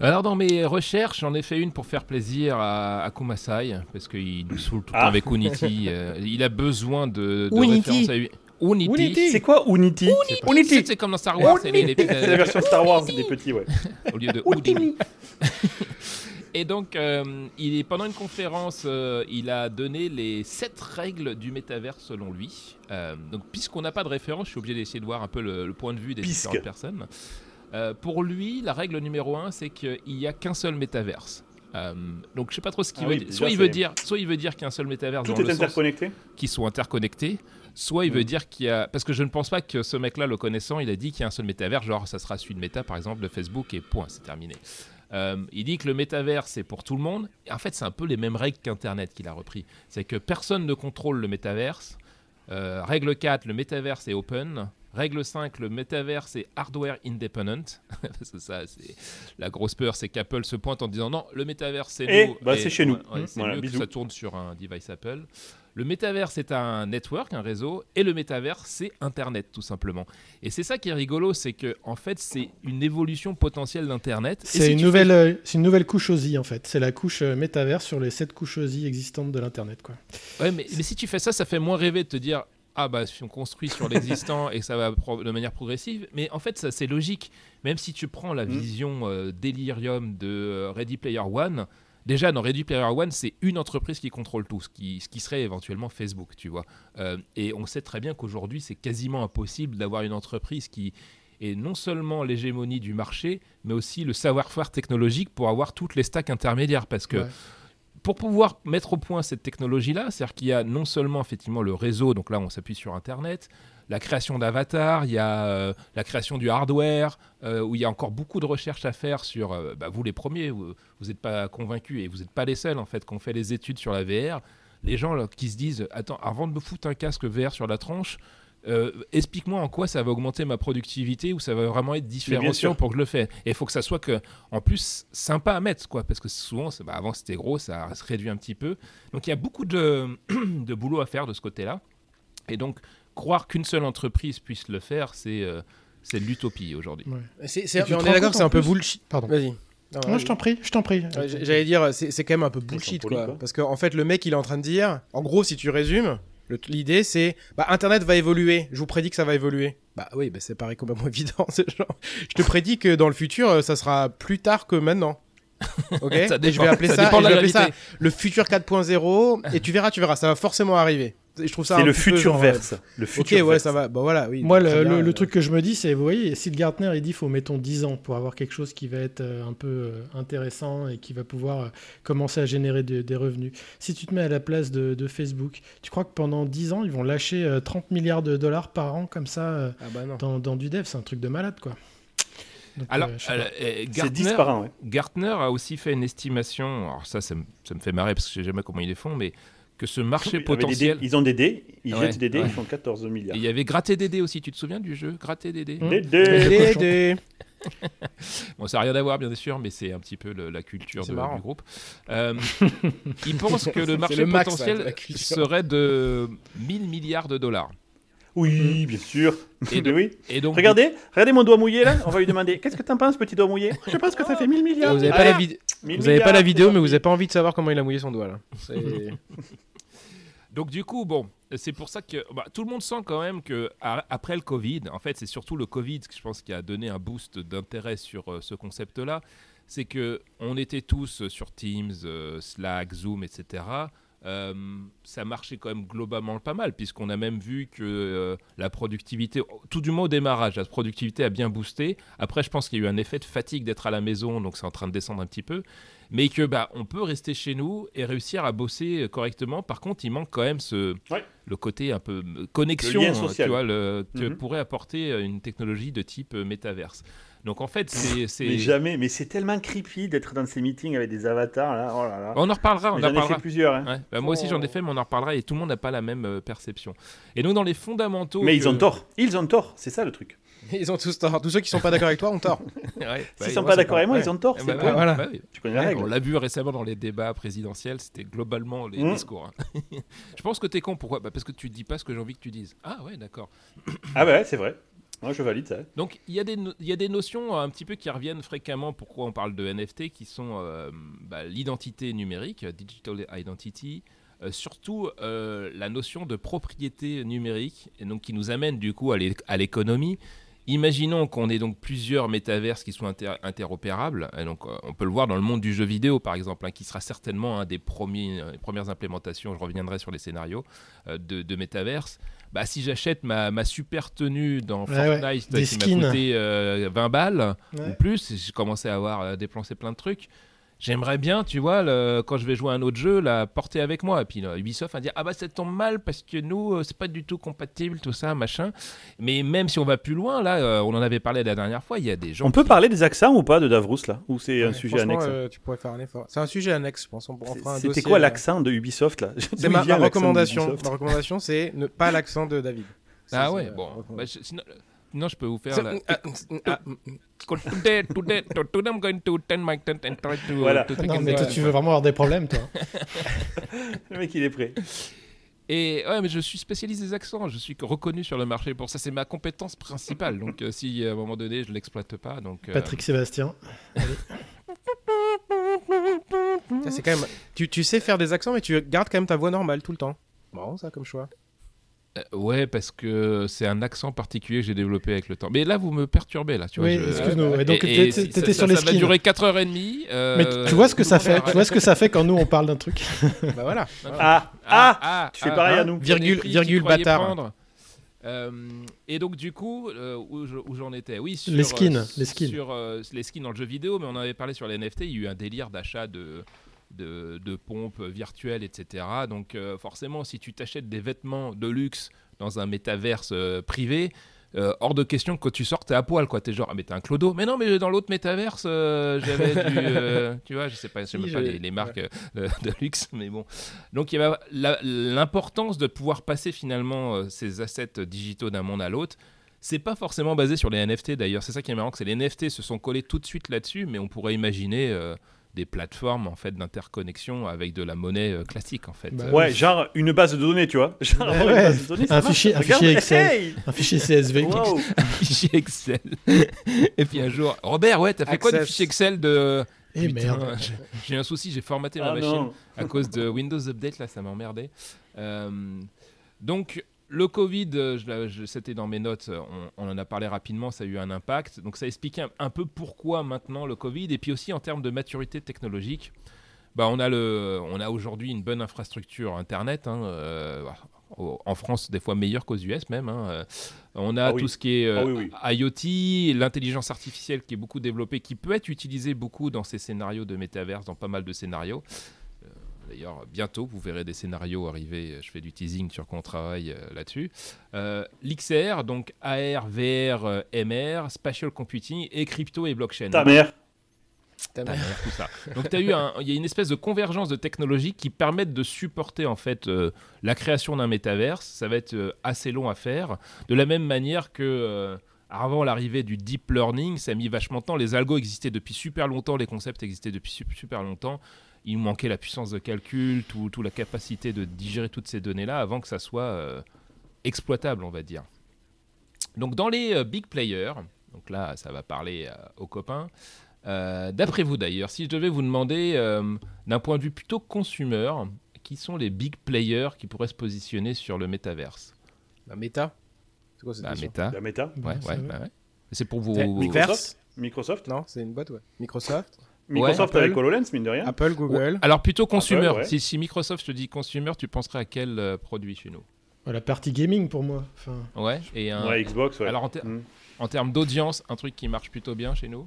Alors dans mes recherches, j'en ai fait une pour faire plaisir à, à Kumasai, parce qu'il nous saoule tout le Ah. temps avec Unity. euh, il a besoin de, de références à Unity. Unity. C'est quoi Unity Unity. C'est comme dans Star Wars, c'est les, les- C'est la version Star Wars des petits, ouais. au lieu de Houdini. Et donc, euh, il est, pendant une conférence, euh, il a donné les sept règles du métavers selon lui. Euh, donc, puisqu'on n'a pas de référence, je suis obligé d'essayer de voir un peu le, le point de vue des différentes personnes. Euh, pour lui, la règle numéro un, c'est qu'il n'y a qu'un seul métaverse. Euh, donc, je sais pas trop ce qu'il Ah veut oui, dire. Soit il veut dire, soit il veut dire qu'il y a un seul métaverse Tout dans est le interconnecté. qui sont interconnectés, soit il veut dire qu'il y a... Parce que je ne pense pas que ce mec-là, le connaissant, il a dit qu'il y a un seul métavers, genre ça sera celui de Meta, par exemple, de Facebook, et point, c'est terminé. Euh, il dit que le métavers, c'est pour tout le monde. Et en fait, c'est un peu les mêmes règles qu'Internet qu'il a repris. C'est que personne ne contrôle le métaverse. Euh, règle 4, le métaverse est open. Règle 5, le métaverse est hardware independent. Parce que ça, c'est la grosse peur, c'est qu'Apple se pointe en disant non, le métaverse c'est Eh, nous. bah, Et- c'est chez nous. ouais, ouais, c'est Voilà, mieux bisous. que ça tourne sur un device Apple. Le métavers, c'est un network, un réseau, et le métavers, c'est Internet, tout simplement. Et c'est ça qui est rigolo, c'est que en fait, c'est une évolution potentielle d'Internet. Et C'est si une, nouvelle, euh, c'est une nouvelle couche OSI, en fait. C'est la couche euh, métavers sur les sept couches OSI existantes de l'Internet. quoi. fais- Ouais, mais, mais si tu fais ça, ça fait moins rêver de te dire ah bah si on construit sur l'existant et que ça va de manière progressive. Mais en fait, ça c'est logique. Même si tu prends la Mm. vision euh, délirium de euh, Ready Player One. Déjà, dans Ready Player One, c'est une entreprise qui contrôle tout, ce qui, ce qui serait éventuellement Facebook, tu vois. Euh, et on sait très bien qu'aujourd'hui, c'est quasiment impossible d'avoir une entreprise qui est non seulement l'hégémonie du marché, mais aussi le savoir-faire technologique pour avoir toutes les stacks intermédiaires. Parce que Ouais. Pour pouvoir mettre au point cette technologie-là, c'est-à-dire qu'il y a non seulement effectivement le réseau, donc là on s'appuie sur Internet, la création d'avatars, il y a euh, la création du hardware, euh, où il y a encore beaucoup de recherches à faire sur, euh, bah, vous les premiers, vous n'êtes pas convaincus et vous n'êtes pas les seuls en fait, qu'on fait les études sur la VR, les gens qui se disent, attends, avant de me foutre un casque VR sur la tronche, euh, explique-moi en quoi ça va augmenter ma productivité ou ça va vraiment être différenciant pour que je le fasse. Et il faut que ça soit que, en plus sympa à mettre, quoi, parce que souvent, bah, avant c'était gros, ça se réduit un petit peu. Donc il y a beaucoup de, de boulot à faire de ce côté-là. Et donc, croire qu'une seule entreprise puisse le faire, c'est euh, c'est l'utopie aujourd'hui. Ouais. C'est, on est d'accord c'est en un peu bullshit. Pardon. Vas-y. Non, Non, je t'en prie, je t'en prie. J'allais dire, c'est c'est quand même un peu bullshit, quoi. quoi. Parce qu'en fait, le mec, il est en train de dire, en gros, si tu résumes, l'idée, c'est, bah, Internet va évoluer. Je vous prédis que ça va évoluer. Bah oui, bah, c'est pareil complètement évident. Genre, je te prédis que dans le futur, euh, ça sera plus tard que maintenant. Ok. Ça Et je dépend- vais appeler ça ça, dépend je vais appeler ça le futur 4.0. Et tu verras, tu verras, ça va forcément arriver. Et je trouve ça. C'est le petit peu futur genre, verse. Le Ok, futur ouais, verse. ça va. Bah voilà, oui. Moi, le, bien, le- le euh, truc que je me dis, c'est, vous voyez, si le Gartner, il dit, faut mettons 10 ans pour avoir quelque chose qui va être euh, un peu euh, intéressant et qui va pouvoir euh, commencer à générer de- des revenus. Si tu te mets à la place de, de Facebook, tu crois que pendant 10 ans, ils vont lâcher euh, 30 milliards de dollars par an comme ça euh, Ah bah dans, dans du dev? C'est un truc de malade, quoi. Donc, Alors, euh, je sais euh, pas. euh, C'est 10 Gartner, par an, ouais. Gartner a aussi fait une estimation, alors ça, ça me, ça me fait marrer parce que je sais jamais comment ils les font, mais que ce marché dés- potentiel. Ils ont des dés, ils Ouais, jettent des dés, ouais. ils font 14 Et milliards. il y avait Gratter Dédé aussi, tu te souviens du jeu? Gratter Dédé. Des dés Des- des- Bon, ça n'a rien à voir, bien sûr, mais c'est un petit peu le- la culture de- du groupe. Euh, ils pensent que le marché le max, ça, potentiel serait de 1000 milliards de dollars. Oui, bien sûr. Et donc- oui. Et donc, Regardez, regardez mon doigt mouillé là. On va lui demander Qu'est-ce que t'en penses, petit doigt mouillé? Je pense que ça fait 1000 milliards. Vous avez pas Ah, la vidéo. 1000 Vous avez pas la milliards, vidéo, mais vous parti. avez pas envie de savoir comment il a mouillé son doigt là. Donc du coup, bon, c'est pour ça que bah, tout le monde sent quand même que après le Covid, en fait, c'est surtout le Covid que je pense qui a donné un boost d'intérêt sur euh, ce concept-là. C'est que on était tous sur Teams, euh, Slack, Zoom, etc. Euh, ça marchait quand même globalement pas mal, puisqu'on a même vu que euh, la productivité, tout du moins au démarrage, la productivité a bien boosté. Après, je pense qu'il y a eu un effet de fatigue d'être à la maison, donc c'est en train de descendre un petit peu. Mais que bah, on peut rester chez nous et réussir à bosser euh, correctement. Par contre, il manque quand même ce, Ouais. le côté un peu connexion, Le lien hein, social. tu vois, le, que Mhm. pourrait apporter une technologie de type métaverse. Donc en fait, c'est, Mais jamais, mais c'est tellement creepy d'être dans ces meetings avec des avatars là. Oh là là. on en reparlera, on en J'en ai fait plusieurs. hein. Ouais, bah, moi aussi j'en ai Oh. fait, mais on en reparlera et tout le monde n'a pas la même euh, perception. Et donc dans les fondamentaux. Mais ils ont tort. Ils ont tort. C'est ça le truc. Ils ont tous tort. Tous ceux qui sont pas d'accord avec toi ont tort. Ouais, bah, S'ils sont pas d'accord avec moi, Ouais. ils ont tort. Eh bah, voilà. bah oui. Tu connais la On règle. l'a vu récemment dans les débats présidentiels, c'était globalement les Mm. discours. hein. je pense que t'es con, pourquoi? Bah, Parce que tu dis pas ce que j'ai envie que tu dises. Ah ouais, d'accord. Ah ouais, c'est vrai. Je valide ça. Donc il y, a des y a des notions un petit peu qui reviennent fréquemment, pourquoi on parle de NFT, qui sont euh, bah, l'identité numérique, digital identity, euh, surtout euh, la notion de propriété numérique, et donc qui nous amène du coup à l'économie. Imaginons qu'on ait donc plusieurs métaverses qui inter- interopérables. Et donc, euh, on peut le voir dans le monde du jeu vidéo, par exemple, hein, qui sera certainement un des premiers, euh, les premières implémentations. Je reviendrai sur les scénarios euh, de, de métaverse. Bah, si j'achète ma, ma super tenue dans Ouais, ouais. Fortnite Des qui m'a coûté euh, 20 balles Ouais. ou plus, j'ai commencé à avoir dépensé plein de trucs. J'aimerais bien, tu vois, le- quand je vais jouer à un autre jeu, la porter avec moi. Et puis là, Ubisoft va dire Ah bah ça tombe mal parce que nous, euh, c'est pas du tout compatible, tout ça, machin. Mais même si on va plus loin, là, euh, on en avait parlé la dernière fois, il y a des gens. On peut parler des accents ou pas de Davrous là? Ou c'est un sujet annexe? euh, tu pourrais faire un effort. C'est un sujet annexe, je pense. On, C'était quoi l'accent de Ubisoft là? C'est ma, recommandation. Ma recommandation, c'est ne pas l'accent de David. Ah ouais, bon. recommandation. Bah, je- sinon, sinon, je peux vous faire. La- Today, today, today, I'm going to turn my tent and try to. Voilà. to Non, mais it toi, tu veux vraiment avoir des problèmes, toi. Le mec il est prêt. Et ouais, mais je suis spécialiste des accents. Je suis reconnu sur le marché pour ça. C'est ma compétence principale. Donc, euh, si à un moment donné, je l'exploite pas, donc. euh, Patrick Sébastien. Ça, c'est quand même. Tu, tu sais faire des accents, mais tu gardes quand même ta voix normale tout le temps. Bon, ça comme choix. Euh, ouais, parce que c'est un accent particulier que j'ai développé avec le temps. Mais là, vous me perturbez, là. Tu vois, Oui, je- excuse-nous. ouais, donc, Et- et t'étais sur les ça va skins. durer 4h30. euh, Mais tu vois ce que ça fait Tu vois ce que ça fait quand nous on parle d'un truc bah voilà. Ah Ah Tu fais pareil à ah, nous. Virgule- virgule bâtard. prendre. Euh, et donc du coup, euh, où je- où j'en étais? Oui, sur, Les skins, euh, les skins. Sur euh, les skins dans le jeu vidéo, mais on avait parlé sur les NFT. Il y a eu un délire d'achat de, de, de pompes virtuelles, etc. Donc euh, forcément, si tu t'achètes des vêtements de luxe dans un métaverse euh, privé, euh, hors de question que quand tu sors, t'es à poil, quoi. T'es genre, ah, mais t'es un clodo. Mais non, mais dans l'autre métaverse, euh, j'avais du. euh, tu vois, je sais pas, je sais même pas les, les marques de luxe, mais bon. Donc il y a la- l'importance de pouvoir passer finalement ces assets digitaux d'un monde à l'autre. C'est pas forcément basé sur les NFT d'ailleurs. C'est ça qui est marrant, que les NFT se sont collés tout de suite là-dessus, mais on pourrait imaginer des plateformes en fait d'interconnexion avec de la monnaie euh, classique en fait. Bah Ouais, genre une base de données, tu vois. Genre Ouais, une ouais. base de données, ça Un fichier- un fichier Excel. hey Un fichier CSV. Wow. fichier Excel. Et puis un jour, Robert, ouais, t'as fait quoi du fichier Excel de Et Putain, merde. j'ai- un souci, j'ai formaté ma Ah machine non. à cause de Windows Update, là, ça m'a emmerdé. Euh, donc, le Covid, euh, je je- c'était dans mes notes, euh, on, on en a parlé rapidement, ça a eu un impact. Donc, ça explique un, un peu pourquoi maintenant le Covid, et puis aussi en termes de maturité technologique. Bah, on a, le- on a aujourd'hui une bonne infrastructure Internet. hein, euh, en France, des fois meilleure qu'aux US même. hein. On a Ah oui. tout ce qui est euh, Ah oui, IoT, l'intelligence artificielle qui est beaucoup développée, qui peut être utilisée beaucoup dans ces scénarios de métaverse, dans pas mal de scénarios. D'ailleurs, bientôt, vous verrez des scénarios arriver. Je fais du teasing sur quoi on travaille euh, là-dessus. Euh, L'XR, donc AR, VR, euh, MR, spatial computing et crypto et blockchain. Ta mère. Ta Ta mère. tout ça. Donc, il y a une espèce de convergence de technologies qui permettent de supporter en fait euh, la création d'un métaverse. Ça va être euh, assez long à faire. De la même manière que euh, avant l'arrivée du deep learning, ça a mis vachement de temps. Les algos existaient depuis super longtemps, les concepts existaient depuis su- super longtemps. Il nous manquait la puissance de calcul, tout, tout la capacité de digérer toutes ces données-là avant que ça soit euh, exploitable, on va dire. Donc dans les euh, big players, donc là ça va parler euh, aux copains, euh, d'après vous d'ailleurs, si je devais vous demander euh, d'un point de vue plutôt consumer, qui sont les big players qui pourraient se positionner sur le métaverse? La méta C'est quoi cette question? Meta, La méta. ouais, ouais, ouais. C'est pour vous- Microsoft Microsoft. Non, c'est une boîte, ouais. Microsoft Microsoft Apple. avec HoloLens, mine de rien. Apple, Google. Ouais. Alors plutôt consumer. ouais. Si, si Microsoft te dis consumer, tu penserais à quel euh, produit chez nous? La partie gaming pour moi. Enfin, Ouais. Et un... Ouais, Xbox, ouais. Alors en, ter- Mm. en termes d'audience, un truc qui marche plutôt bien chez nous?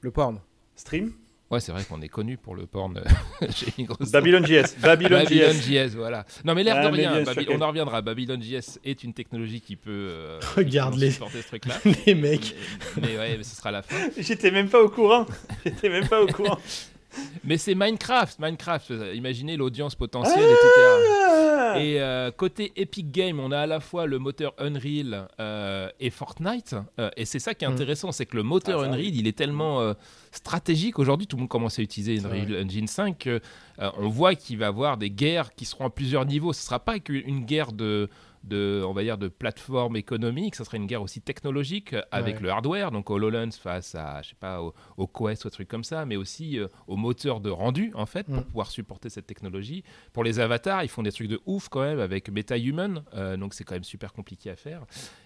Le porn. Stream? Ouais, c'est vrai qu'on est connu pour le porn euh, chez Microsoft. Babylon JS. Babylon Babylon JS. JS, voilà. Non, mais l'air Ah, de mais rien, Baby- on en reviendra. Babylon JS est une technologie qui peut euh, Regarde effectivement les- supporter ce truc-là. les mecs. mais, mais ouais, mais ce sera la fin. J'étais même pas au courant. J'étais même pas au courant. Mais c'est Minecraft, Minecraft. euh, Imaginez l'audience potentielle, etc. Ah Et euh, côté Epic Game, on a à la fois le moteur Unreal euh, et Fortnite. Euh, et c'est ça qui est Mm. intéressant, c'est que le moteur Ah, Unreal, il est tellement euh, stratégique. Aujourd'hui, tout le monde commence à utiliser Unreal Engine 5. que, euh, on voit qu'il va y avoir des guerres qui seront à plusieurs niveaux. Ce ne sera pas qu'une guerre de, de, on va dire, de plateforme économique, ce sera une guerre aussi technologique avec Ouais. le hardware, donc HoloLens face à, je sais pas, au, au Quest ou des trucs comme ça, mais aussi euh, au moteur de rendu, en fait, pour Mm. pouvoir supporter cette technologie. Pour les avatars, ils font des trucs de ouf quand même avec MetaHuman, euh, donc c'est quand même super compliqué à faire.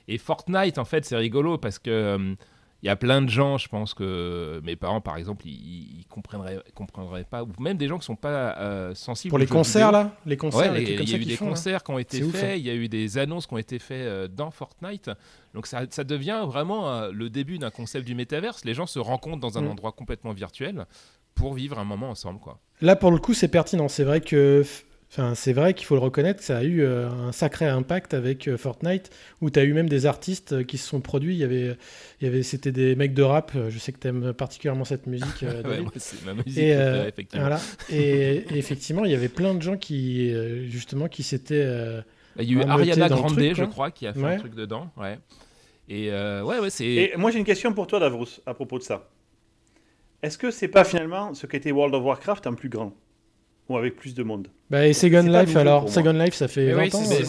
Et Fortnite, en fait, c'est rigolo parce que euh, il y a plein de gens, je pense que mes parents, par exemple, ils, ils comprendraient, comprendraient pas, ou même des gens qui sont pas euh, sensibles. Pour les concerts vidéo. là, les concerts, Ouais, les les- trucs comme il y a eu des font, là? concerts qui ont été faits, hein. il y a eu des annonces qui ont été faites euh, dans Fortnite. Donc ça, ça devient vraiment euh, le début d'un concept du métaverse. Les gens se rencontrent dans un Mm. endroit complètement virtuel pour vivre un moment ensemble, quoi. Là, pour le coup, c'est pertinent. C'est vrai que, enfin, c'est vrai qu'il faut le reconnaître, ça a eu euh, un sacré impact avec euh, Fortnite, où tu as eu même des artistes euh, qui se sont produits. Il y avait, il y avait, c'était des mecs de rap. Je sais que tu aimes particulièrement cette musique. Ouais, David. moi, c'est ma musique Et, préférée, euh, effectivement. voilà. et, et effectivement, il y avait plein de gens qui, justement, qui s'étaient. euh, Bah, Il y a eu Ariana Grande, truc, je crois, qui a fait Ouais. un truc dedans. Ouais. Et euh, ouais, ouais, c'est. Et moi, j'ai une question pour toi, Davros, à propos de ça. Est-ce que c'est pas finalement ce qu'était World of Warcraft en plus grand? Ou avec plus de monde Bah, et Second Life alors. Second Life, ça fait Mais 20 oui, ans. c'est- euh,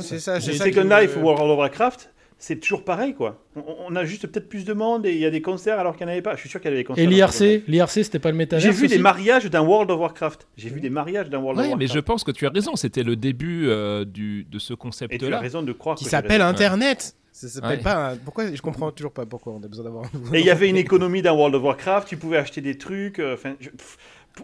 c'est- ouais, ça, Second me- Life ou World of Warcraft, c'est toujours pareil, quoi. On, on a juste peut-être plus de monde et il y a des concerts alors qu'il n'y en avait pas. Je suis sûr qu'il y avait des concerts. Et l'IRC, l'IRC, c'était pas le métaverse J'ai vu des mariages dans World of Warcraft. J'ai vu des mariages dans World Ouais, of mais Warcraft. je pense que tu as raison. C'était le début euh, du, de ce Et tu as concept-là. raison de croire Qui s'appelle. Internet. Ça s'appelle Ouais. pas. un- Pourquoi Je comprends toujours pas pourquoi on a besoin d'avoir. Et il y avait une économie dans World of Warcraft, tu pouvais acheter des trucs. euh, Enfin, je-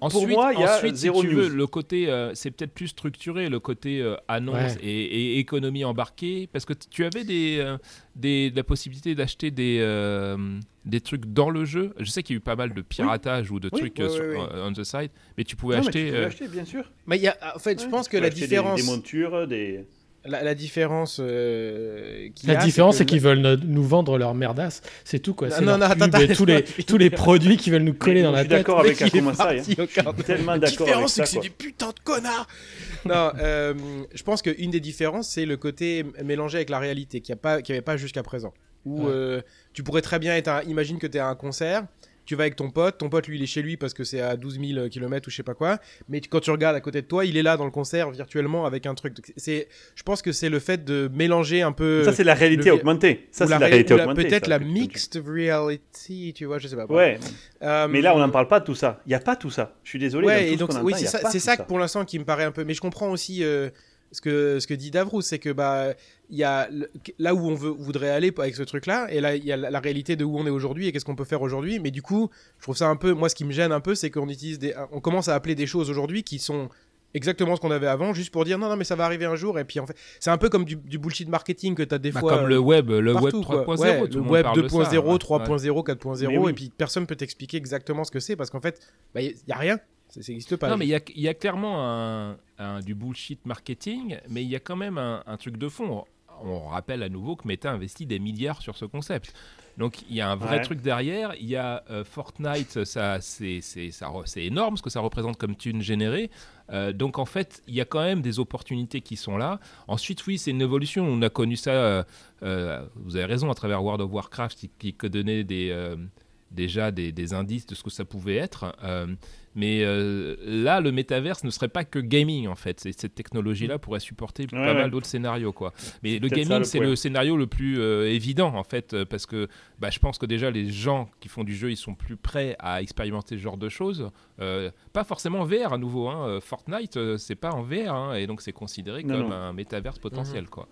Ensuite, pour moi, il y a ensuite, si tu news. veux, le côté, euh, c'est peut-être plus structuré, le côté euh, annonce Ouais. et, et économie embarquée, parce que tu avais des, euh, des, la possibilité d'acheter des, euh, des trucs dans le jeu. Je sais qu'il y a eu pas mal de piratage ou de Oui, trucs oui, sur- on the side, mais tu pouvais Non, mais acheter. tu pouvais euh, acheter, bien sûr. Mais il y a, en fait, je pense tu que la des- différence, Des, montures, des. La, la différence euh, La a, différence, c'est qu'ils veulent no- nous vendre leur merdasse. C'est tout, quoi. Non, C'est non, attends, tous les, tous les produits qu'ils veulent nous coller dans je la suis tête. d'accord avec Le mec, il est Akuma Sai, hein. Tellement La d'accord avec différence, c'est que c'est des putains de connards. non, euh, je pense qu'une des différences, c'est le côté mélangé avec la réalité, qu'il n'y avait pas jusqu'à présent. Où Ouais. euh, tu pourrais très bien être un... Imagine que tu es à un concert, tu vas avec ton pote, ton pote lui il est chez lui parce que c'est à 12 000 km ou je sais pas quoi, mais quand tu regardes à côté de toi, il est là dans le concert virtuellement avec un truc. C'est, je pense que c'est le fait de mélanger un peu. Ça, c'est la réalité le- augmentée. Ça, c'est la la ré- réalité augmentée. Peut-être la mixed reality, tu vois, je sais pas. Ouais, Euh, mais là, on n'en parle pas de tout ça. Il n'y a pas tout ça. Je suis désolé. Ouais, et donc oui, c'est y ça, que pour l'instant qui me paraît un peu. Mais je comprends aussi euh, ce que ce que dit Davrous, c'est que bah il y a le- là où on veut voudrait aller avec ce truc-là, et là il y a la, la réalité de où on est aujourd'hui et qu'est-ce qu'on peut faire aujourd'hui. Mais du coup, je trouve ça un peu. Moi, ce qui me gêne un peu, c'est qu'on utilise des, on commence à appeler des choses aujourd'hui qui sont exactement ce qu'on avait avant, juste pour dire non non mais ça va arriver un jour. Et puis en fait, c'est un peu comme du, du bullshit marketing que t'as des Bah, fois. comme le web, le web partout, quoi. 3.0, Ouais, tout le web parle de ça, 2.0, ouais. 3.0, 4.0, Mais oui. et puis personne peut t'expliquer exactement ce que c'est parce qu'en fait, bah, il y a rien, ça n'existe pas. Non, mais il y a, il y a clairement un, un- du bullshit marketing, mais il y a quand même un, un truc de fond. On rappelle à nouveau que Meta investit des milliards sur ce concept. Donc il y a un vrai Ouais. truc derrière. Il y a euh, Fortnite, ça, c'est, c'est, ça re- c'est énorme ce que ça représente comme thune générée. Euh, donc en fait, il y a quand même des opportunités qui sont là. Ensuite, oui, c'est une évolution. On a connu ça, euh, euh, vous avez raison, à travers World of Warcraft qui, donnait des, euh, déjà des, des indices de ce que ça pouvait être. Mais euh, là, le métaverse ne serait pas que gaming en fait. Cette technologie-là pourrait supporter pas ouais. mal d'autres scénarios quoi. Mais le gaming, c'est le scénario le plus euh, évident en fait, euh, parce que bah, je pense que déjà les gens qui font du jeu, ils sont plus prêts à expérimenter ce genre de choses. Euh, pas forcément VR à nouveau. Hein. Fortnite, c'est pas en VR, hein, et donc c'est considéré Non, comme non. un métaverse potentiel quoi.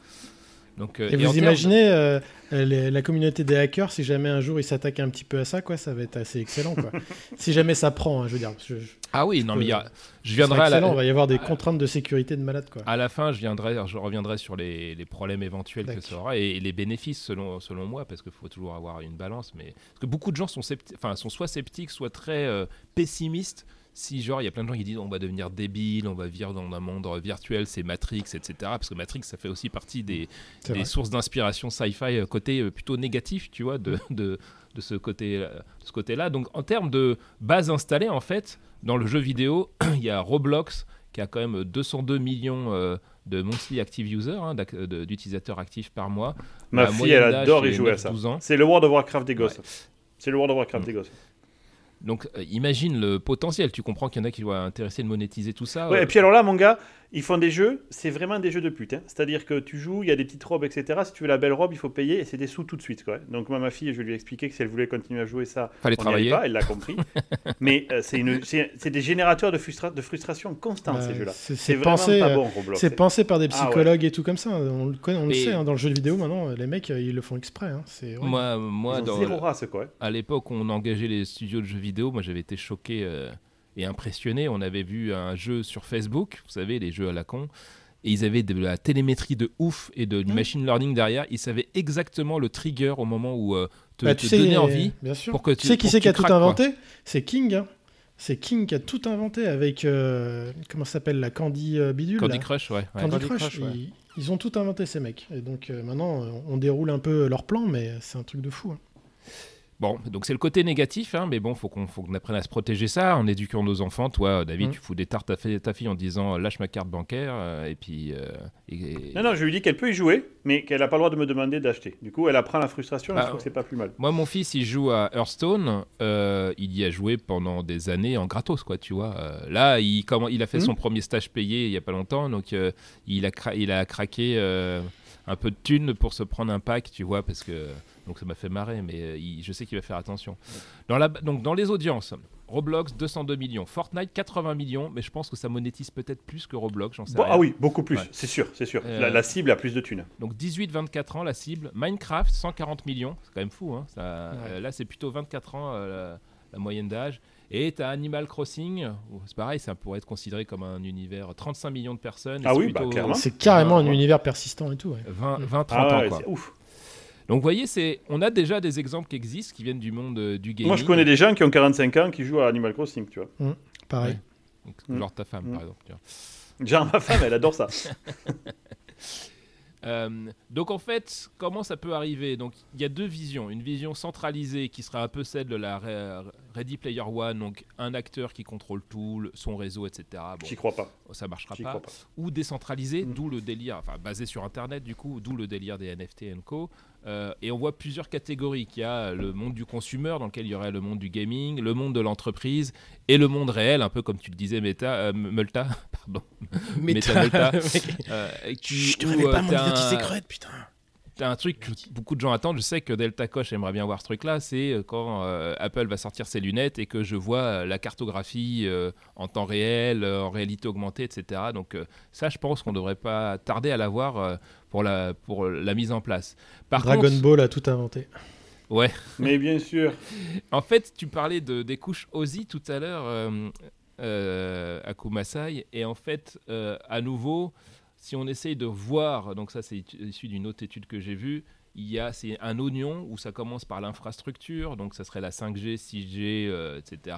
Donc, euh, Et, vous imaginez euh, les- la communauté des hackers, si jamais un jour ils s'attaquent un petit peu à ça, quoi, ça va être assez excellent. Quoi. si jamais ça prend, hein, je veux dire. je- je- Ah oui, non peux- mais il y a- je viendrai à la, il va y avoir des contraintes de sécurité de malade. Quoi. À la fin, je, viendrai, je reviendrai sur les, les problèmes éventuels que ça aura et, les bénéfices selon, selon moi, parce qu'il faut toujours avoir une balance. Mais parce que beaucoup de gens sont, scepti- enfin, sont soit sceptiques, soit très euh, pessimistes. Si genre il y a plein de gens qui disent on va devenir débile, on va vivre dans un monde virtuel, c'est Matrix, etc. Parce que Matrix, ça fait aussi partie des, sources d'inspiration sci-fi euh, côté euh, plutôt négatif, tu vois, de, de, de ce côté, euh, de ce côté-là. Donc en termes de base installée, en fait, dans le jeu vidéo, il y a Roblox qui a quand même 202 millions euh, de monthly active users, hein, d'utilisateurs actifs par mois. Ma La fille, elle adore y jouer à 9, ça. 12 ans. C'est le World of Warcraft des gosses. Ouais. C'est le World of Warcraft Mm. des gosses. Donc euh, imagine le potentiel. Tu comprends qu'il y en a qui vont intéresser de monétiser tout ça. Ouais, euh, et puis alors là, mon gars, ils font des jeux, c'est vraiment des jeux de pute. hein. C'est-à-dire que tu joues, il y a des petites robes, etc. Si tu veux la belle robe, il faut payer et c'est des sous tout de suite. Quoi. Donc moi, ma fille, je lui ai expliqué que si elle voulait continuer à jouer ça, Fallait on travailler. pas, elle l'a compris. Mais euh, c'est des générateurs de, frustra- de frustration constante, Ouais, ces jeux-là. c'est- pensé, pas euh, bon, Roblox. C'est pensé par des Ah ouais. psychologues et tout comme ça. On le, connaît, on le Mais- sait hein, dans le jeu vidéo maintenant. Les mecs, euh, ils le font exprès. hein, C'est. Moi, moi dans, zéro race, quoi. à l'époque où on engageait les studios de jeux vidéo, moi j'avais été choqué euh, et impressionné. On avait vu un jeu sur Facebook, vous savez, les jeux à la con, et ils avaient de la télémétrie de ouf et de, du machine learning derrière. Ils savaient exactement le trigger au moment où euh, te, Bah, te tu sais, donner euh, envie. Bien sûr. pour que tu tu- sais qui c'est qui a tout inventé? C'est King. hein. C'est King qui a tout inventé avec euh, comment ça s'appelle la Candy euh, bidule. Candy là. Crush, ouais. ouais. Candy, Candy Crush. Crush, ouais. ils, ils ont tout inventé ces mecs. Et donc euh, maintenant, on déroule un peu leur plan, mais c'est un truc de fou. hein. Bon, donc c'est le côté négatif, hein, mais bon, faut qu'on faut qu'on apprenne à se protéger ça en éduquant nos enfants. Toi, David, Mm. tu fous des tartes à ta fille en disant lâche ma carte bancaire, euh, et puis. euh, et- et- Non, non, je lui dis qu'elle peut y jouer, mais qu'elle n'a pas le droit de me demander d'acheter. Du coup, elle apprend la frustration et Bah, je trouve que c'est pas plus mal. Moi, mon fils, il joue à Hearthstone. euh, il y a joué pendant des années en gratos, quoi, tu vois. Euh, là, il, comment, il a fait Mhm. son premier stage payé il y a pas longtemps, donc euh, il, a cra- il a craqué euh, un peu de thunes pour se prendre un pack, tu vois, parce que donc ça m'a fait marrer, mais euh, il- je sais qu'il va faire attention. Dans la, donc dans les audiences, Roblox 202 millions, Fortnite 80 millions, mais je pense que ça monétise peut-être plus que Roblox, j'en sais Bon, rien. ah oui, beaucoup plus, Ouais. c'est sûr, c'est sûr. Euh, La, la cible a plus de thunes. Donc 18-24 ans la cible. Minecraft 140 millions, c'est quand même fou. Hein, ça, euh, là c'est plutôt 24 ans euh, la, la moyenne d'âge. Et tu as Animal Crossing, c'est pareil, ça pourrait être considéré comme un univers 35 millions de personnes. Ah c'est oui, bah, clairement. C'est carrément un univers persistant et tout. ouais. 20, 20 30 Ah ans quoi. c'est ouf. Donc vous voyez, c'est, on a déjà des exemples qui existent, qui viennent du monde euh, du gaming. Moi, je connais des gens qui ont 45 ans qui jouent à Animal Crossing, tu vois. Pareil. Ouais. Donc, Mm. Genre ta femme Mm. par exemple. tu vois. Genre, ma femme, elle adore ça. Euh, donc en fait, comment ça peut arriver? Donc il y a deux visions. Une vision centralisée qui sera un peu celle de la Re- Ready Player One, donc un acteur qui contrôle tout, le- son réseau, etc. Bon, J'y crois pas. ça marchera pas. Ou décentralisé, Mm. d'où le délire, enfin basé sur Internet du coup, d'où le délire des NFT et co. Euh, et on voit plusieurs catégories. Il y a le monde du consumer, dans lequel il y aurait le monde du gaming, le monde de l'entreprise et le monde réel, un peu comme tu le disais, Meta, euh, Multa, pardon. Meta, Multa, euh, où, révèle euh, pas mon identité secrète, putain. Un truc que beaucoup de gens attendent. Je sais que Delta Coche aimerait bien voir ce truc-là. C'est euh, quand euh, Apple va sortir ses lunettes et que je vois euh, la cartographie euh, en temps réel, en réalité augmentée, etc. Donc euh, ça, je pense qu'on ne devrait pas tarder à l'avoir euh, pour, la, pour la mise en place. Par Dragon contre, Ball a tout inventé. ouais. Mais bien sûr. En fait, tu parlais de, des couches OSI tout à l'heure, euh, euh, à Kumasai, et en fait, euh, à nouveau, si on essaye de voir, donc ça c'est issu d'une autre étude que j'ai vue, il y a c'est un oignon où ça commence par l'infrastructure, donc ça serait la 5G, 6G, euh, etc.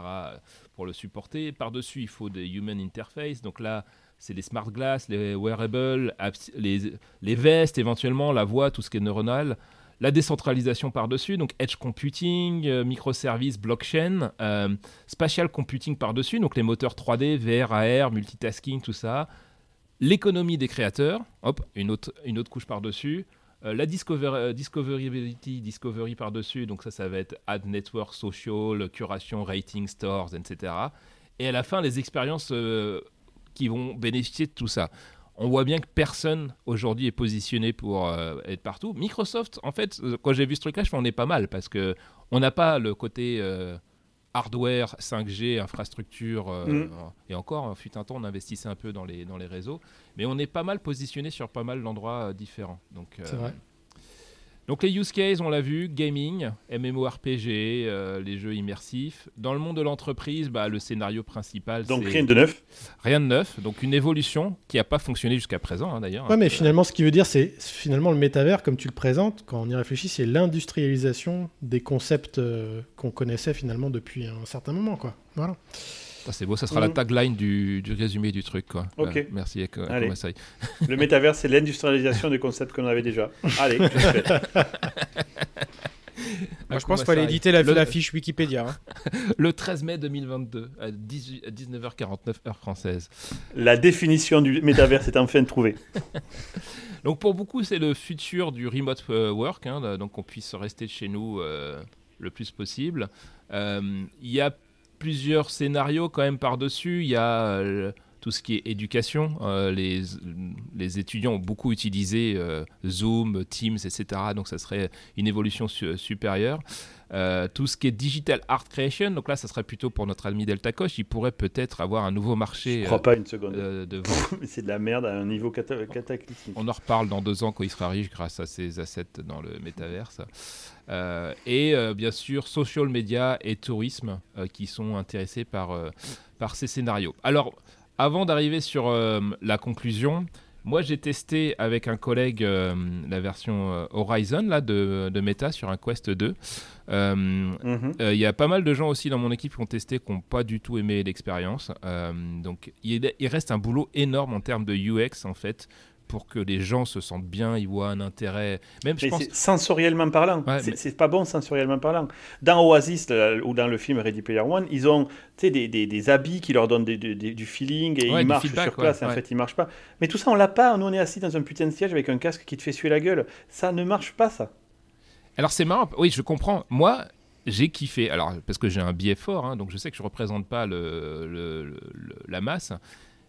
pour le supporter. Par-dessus, il faut des human interface, donc là c'est les smart glass, les wearables, les, les vestes éventuellement, la voix, tout ce qui est neuronal. La décentralisation par-dessus, donc edge computing, euh, microservices, blockchain, euh, spatial computing par-dessus, donc les moteurs 3D, VR, AR, multitasking, tout ça. L'économie des créateurs, hop, une autre, une autre couche par-dessus. Euh, la discover, euh, discovery par-dessus, donc ça, ça va être ad network, social, curation, rating, stores, etc. Et à la fin, les expériences euh, qui vont bénéficier de tout ça. On voit bien que personne aujourd'hui est positionné pour être partout. Microsoft, en fait, quand j'ai vu ce truc-là, je fais on est pas mal parce que on n'a pas le côté hardware, 5G, infrastructure. euh, Mm. Et encore, fut un temps, on investissait un peu dans les, dans les réseaux. Mais on est pas mal positionné sur pas mal d'endroits euh, différents. Donc, C'est euh, vrai. Donc les use cases, on l'a vu, gaming, MMORPG, euh, les jeux immersifs. Dans le monde de l'entreprise, bah, le scénario principal, Donc c'est rien de neuf. rien de neuf. Donc une évolution qui n'a pas fonctionné jusqu'à présent, hein, d'ailleurs. Ouais, mais finalement, ce qui veut dire, c'est finalement le métavers, comme tu le présentes, quand on y réfléchit, c'est l'industrialisation des concepts euh, qu'on connaissait finalement depuis un certain moment, quoi. Voilà. Ah, c'est beau, ça sera la Mhm. tagline du, du résumé du truc. Quoi. Ok. Euh, merci, Eko- Allez. Ekomasai. Le métavers, c'est l'industrialisation des concepts qu'on avait déjà. Allez, je fais. Moi, je pense qu'il fallait éditer la, Le- la fiche Wikipédia. hein. Le 13 mai 2022, à, 18 à 19h49 heure française. La définition du métavers est enfin trouvée. Donc pour beaucoup, c'est le futur du remote euh, work, hein, donc qu'on puisse rester chez nous euh, le plus possible. Euh, Il y a plusieurs scénarios quand même par-dessus. Il y a euh, tout ce qui est éducation. Euh, les, les étudiants ont beaucoup utilisé euh, Zoom, Teams, etc. Donc ça serait une évolution su- supérieure. Euh, tout ce qui est digital art creation, donc là, ça serait plutôt pour notre ami Delta Coche. Il pourrait peut-être avoir un nouveau marché Je crois pas une seconde. de c'est de la merde à un niveau cata- cataclysmique. on en reparle dans deux ans quand il sera riche grâce à ses assets dans le métaverse. Euh, et euh, bien sûr, social media et tourisme euh, qui sont intéressés par, par ces scénarios. Alors, avant d'arriver sur la conclusion, moi j'ai testé avec un collègue la version Horizon là, de, de Meta sur un Quest 2. Euh, Mhm. Il y a pas mal de gens aussi dans mon équipe qui ont testé, qui n'ont pas du tout aimé l'expérience. Donc il, il reste un boulot énorme en termes de UX en fait pour que les gens se sentent bien, ils voient un intérêt. Même je pense. sensoriellement parlant. Ouais, c'est mais- pas bon sensoriellement parlant. Dans Oasis là, ou dans le film Ready Player One, ils ont des, des, des habits qui leur donnent des- du feeling et Ouais, ils marchent feedback, sur place. ouais, en fait, ils marchent pas. Mais tout ça, on l'a pas. Nous, on est assis dans un putain de siège avec un casque qui te fait suer la gueule. Ça ne marche pas, ça. Alors c'est marrant, oui, je comprends. Moi, j'ai kiffé. Alors parce que j'ai un biais fort, hein, donc je sais que je représente pas le, le- le- le- la masse.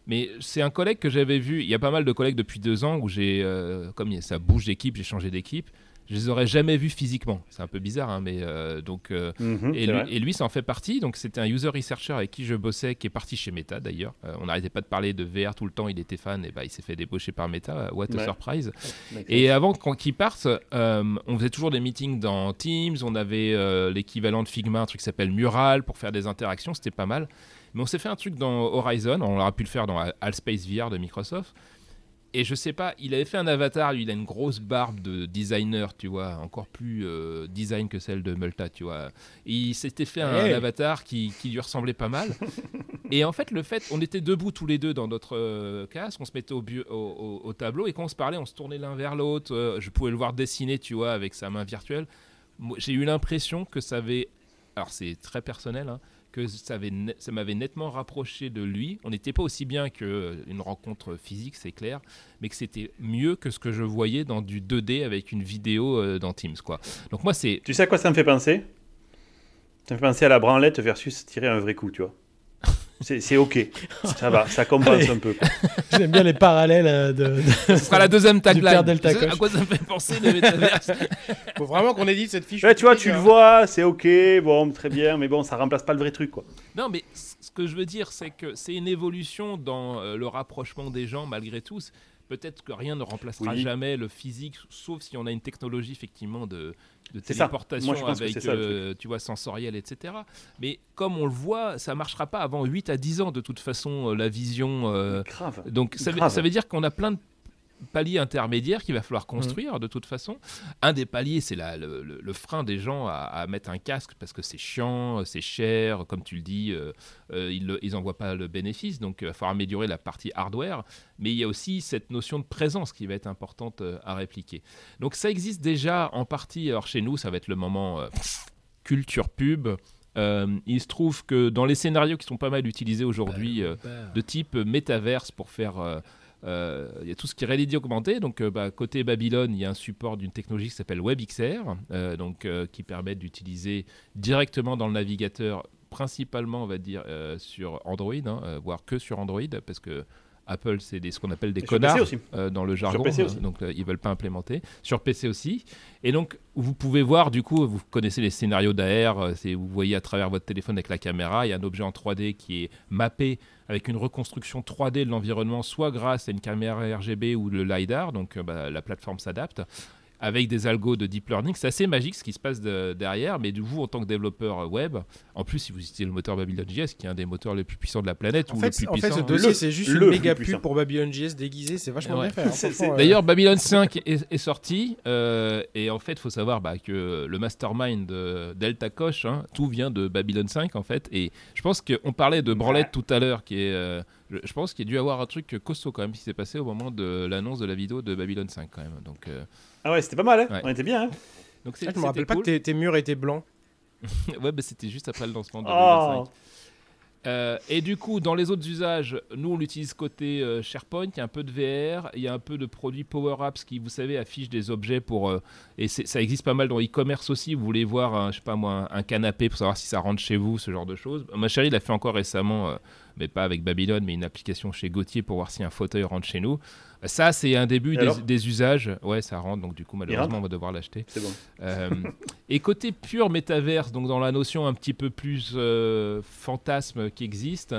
Mais c'est un collègue que j'avais vu. Il y a pas mal de collègues depuis deux ans où j'ai, euh, comme ça bouge d'équipe, j'ai changé d'équipe. Je les aurais jamais vus physiquement. C'est un peu bizarre, hein, mais euh, donc. euh, Mhm, Et lui, vrai. et lui, ça en fait partie. Donc, c'était un user researcher avec qui je bossais, qui est parti chez Meta d'ailleurs. On n'arrêtait pas de parler de VR tout le temps. Il était fan et bah, il s'est fait débaucher par Meta. What a surprise. Et avant qu'il parte, on faisait toujours des meetings dans Teams. On avait l'équivalent de Figma, un truc qui s'appelle Mural pour faire des interactions. C'était pas mal. Mais on s'est fait un truc dans Horizon. On aurait pu le faire dans Allspace VR de Microsoft. Et je sais pas, il avait fait un avatar, lui, il a une grosse barbe de designer, tu vois, encore plus euh, design que celle de Multa, tu vois. Et il s'était fait un, Hey. avatar qui, qui lui ressemblait pas mal. et en fait, le fait, on était debout tous les deux dans notre euh, casque, on se mettait au, bu- au, au- au tableau, et quand on se parlait, on se tournait l'un vers l'autre. euh, je pouvais le voir dessiner, tu vois, avec sa main virtuelle. J'ai eu l'impression que ça avait. Alors, c'est très personnel, hein, que ça, m'avait nettement rapproché de lui. On n'était pas aussi bien qu'une rencontre physique, c'est clair, mais que c'était mieux que ce que je voyais dans du 2D avec une vidéo euh, dans Teams. Quoi. Donc moi, c'est Tu sais à quoi ça me fait penser? Ça me fait penser à la branlette versus tirer un vrai coup, tu vois. C'est c'est ok, ça va, ça compense Allez. un peu. J'aime bien les parallèles euh, de, de- ce sera la deuxième tagline. À quoi ça me fait penser le métaverse Faut vraiment qu'on édite cette fiche. Ouais, tu vois, tu le vois, c'est ok, bon, très bien, mais bon, ça remplace pas le vrai truc, quoi. Non, mais ce que je veux dire, c'est que c'est une évolution dans euh, le rapprochement des gens, malgré tout. Peut-être que rien ne remplacera Oui. jamais le physique, sauf si on a une technologie effectivement de, de téléportation Moi, avec, ça, euh, tu vois, sensoriel, etc. Mais comme on le voit, ça marchera pas avant 8 à 10 ans, de toute façon, euh, la vision. euh, Grave. donc ça veut, ça veut dire qu'on a plein de paliers intermédiaires qu'il va falloir Mmh. construire de toute façon. Un des paliers, c'est le, le- le frein des gens à, à mettre un casque parce que c'est chiant, c'est cher, comme tu le dis, euh, euh, ils n'en voient pas le bénéfice, donc il va falloir améliorer la partie hardware. Mais il y a aussi cette notion de présence qui va être importante euh, à répliquer. Donc ça existe déjà en partie, alors chez nous, ça va être le moment euh, culture pub. Euh, il se trouve que dans les scénarios qui sont pas mal utilisés aujourd'hui, euh, de type métaverse pour faire. euh, euh, Il y a tout ce qui est réalité augmentée. Donc, euh, bah, côté Babylone, il y a un support d'une technologie qui s'appelle WebXR, euh, donc, euh, qui permet d'utiliser directement dans le navigateur, principalement, on va dire, euh, sur Android, hein, euh, voire que sur Android, parce que Apple, c'est ce qu'on appelle des Et connards euh, dans le jargon, PC donc euh, ils veulent pas implémenter. Sur PC aussi. Et donc vous pouvez voir, du coup, vous connaissez les scénarios d'AR, euh, vous voyez à travers votre téléphone avec la caméra, il y a un objet en 3D qui est mappé avec une reconstruction 3D de l'environnement, soit grâce à une caméra RGB ou le LiDAR, donc euh, bah, la plateforme s'adapte. Avec des algos de deep learning, c'est assez magique ce qui se passe de- derrière, mais du coup, en tant que développeur web, en plus, si vous utilisez le moteur Babylon.js, qui est un des moteurs les plus puissants de la planète, En ou fait, le plus en fait, puissant, ce dossier, Le- c'est juste le une méga pub pour Babylon.js déguisé. C'est vachement Ouais. bien fait. hein, euh, D'ailleurs, Babylon 5 est, est sorti, euh, et en fait, il faut savoir bah, que le mastermind de Delta Koch, hein, tout vient de Babylon 5, en fait. Et je pense qu'on parlait de branlette tout à l'heure, qui est. euh, je, pense qu'il y a dû y avoir un truc costaud quand même qui s'est passé au moment de l'annonce de la vidéo de Babylon 5, quand même. Donc, euh, Ah ouais, c'était pas mal, hein Ouais. on était bien. Hein donc Ah, je me rappelle pas que tes, tes murs étaient blancs. ouais, bah, c'était juste après le lancement de oh, 5. Euh, et du coup, dans les autres usages, nous on l'utilise côté euh, SharePoint, il y a un peu de VR, il y a un peu de produits Power Apps qui, vous savez, affichent des objets pour. euh, et ça existe pas mal dans e-commerce aussi. Vous voulez voir, un, je sais pas moi, un, un canapé pour savoir si ça rentre chez vous, ce genre de choses. Ma chérie l'a fait encore récemment, euh, mais pas avec Babylone, mais une application chez Gauthier pour voir si un fauteuil rentre chez nous. Ça, c'est un début des, usages. Ouais, ça rentre, donc du coup, malheureusement, on va devoir l'acheter. c'est bon. Euh, et côté pur métaverse, donc dans la notion un petit peu plus euh, fantasme qui existe,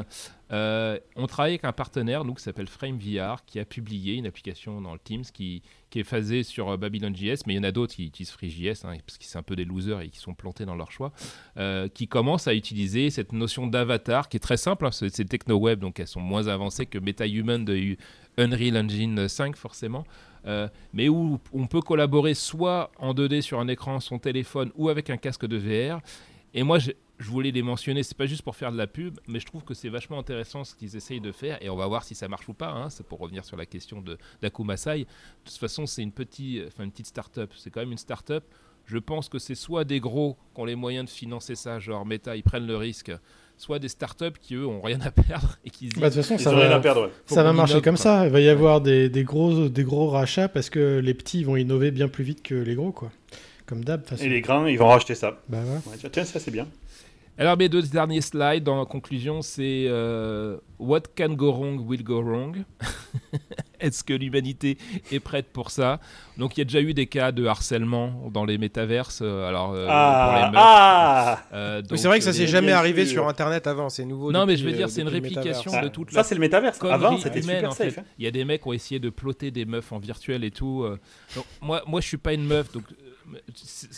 euh, on travaille avec un partenaire nous, qui s'appelle FrameVR, qui a publié une application dans le Teams qui, qui est phasée sur euh, Babylon.js, mais il y en a d'autres qui utilisent FreeJS, hein, parce que c'est un peu des losers et qui sont plantés dans leur choix, euh, qui commencent à utiliser cette notion d'avatar qui est très simple, hein, c'est techno-web, donc elles sont moins avancées que MetaHuman de Unreal Engine 5 forcément. Euh, mais où on peut collaborer soit en 2D sur un écran, son téléphone ou avec un casque de VR. Et moi, je, voulais les mentionner, c'est pas juste pour faire de la pub, mais je trouve que c'est vachement intéressant ce qu'ils essayent de faire et on va voir si ça marche ou pas. hein. C'est pour revenir sur la question de d'Akumasai. De toute façon, c'est une, petite, enfin, une petite start-up. C'est quand même une start-up. Je pense que c'est soit des gros qui ont les moyens de financer ça, genre Meta, ils prennent le risque, soit des start-up qui eux ont rien à perdre et qui se disent Bah, de toute façon, Ils ça ont rien à va, perdre, ouais. ça va marcher comme quoi. ça. Il va y avoir des, des gros, des gros rachats parce que les petits vont innover bien plus vite que les gros, quoi. Comme d'hab, de. Et les grands, ils vont racheter ça. Bah ouais. Tiens, ça c'est bien. Alors mes deux derniers slides en conclusion, c'est euh, What can go wrong will go wrong. Est-ce que l'humanité est prête pour ça? Donc il y a déjà eu des cas de harcèlement dans les métaverses. euh, alors euh, pour les Ah, meufs. ah euh, c'est vrai que ça s'est jamais arrivé sur Internet avant, c'est nouveau. Non, mais je veux dire, c'est une réplication Metaverse. de toute Ça, la c'est le métaverse. Avant, c'était super en fait. safe. hein. Il y a des mecs qui ont essayé de plotter des meufs en virtuel et tout. Donc, moi, moi, je suis pas une meuf, donc euh,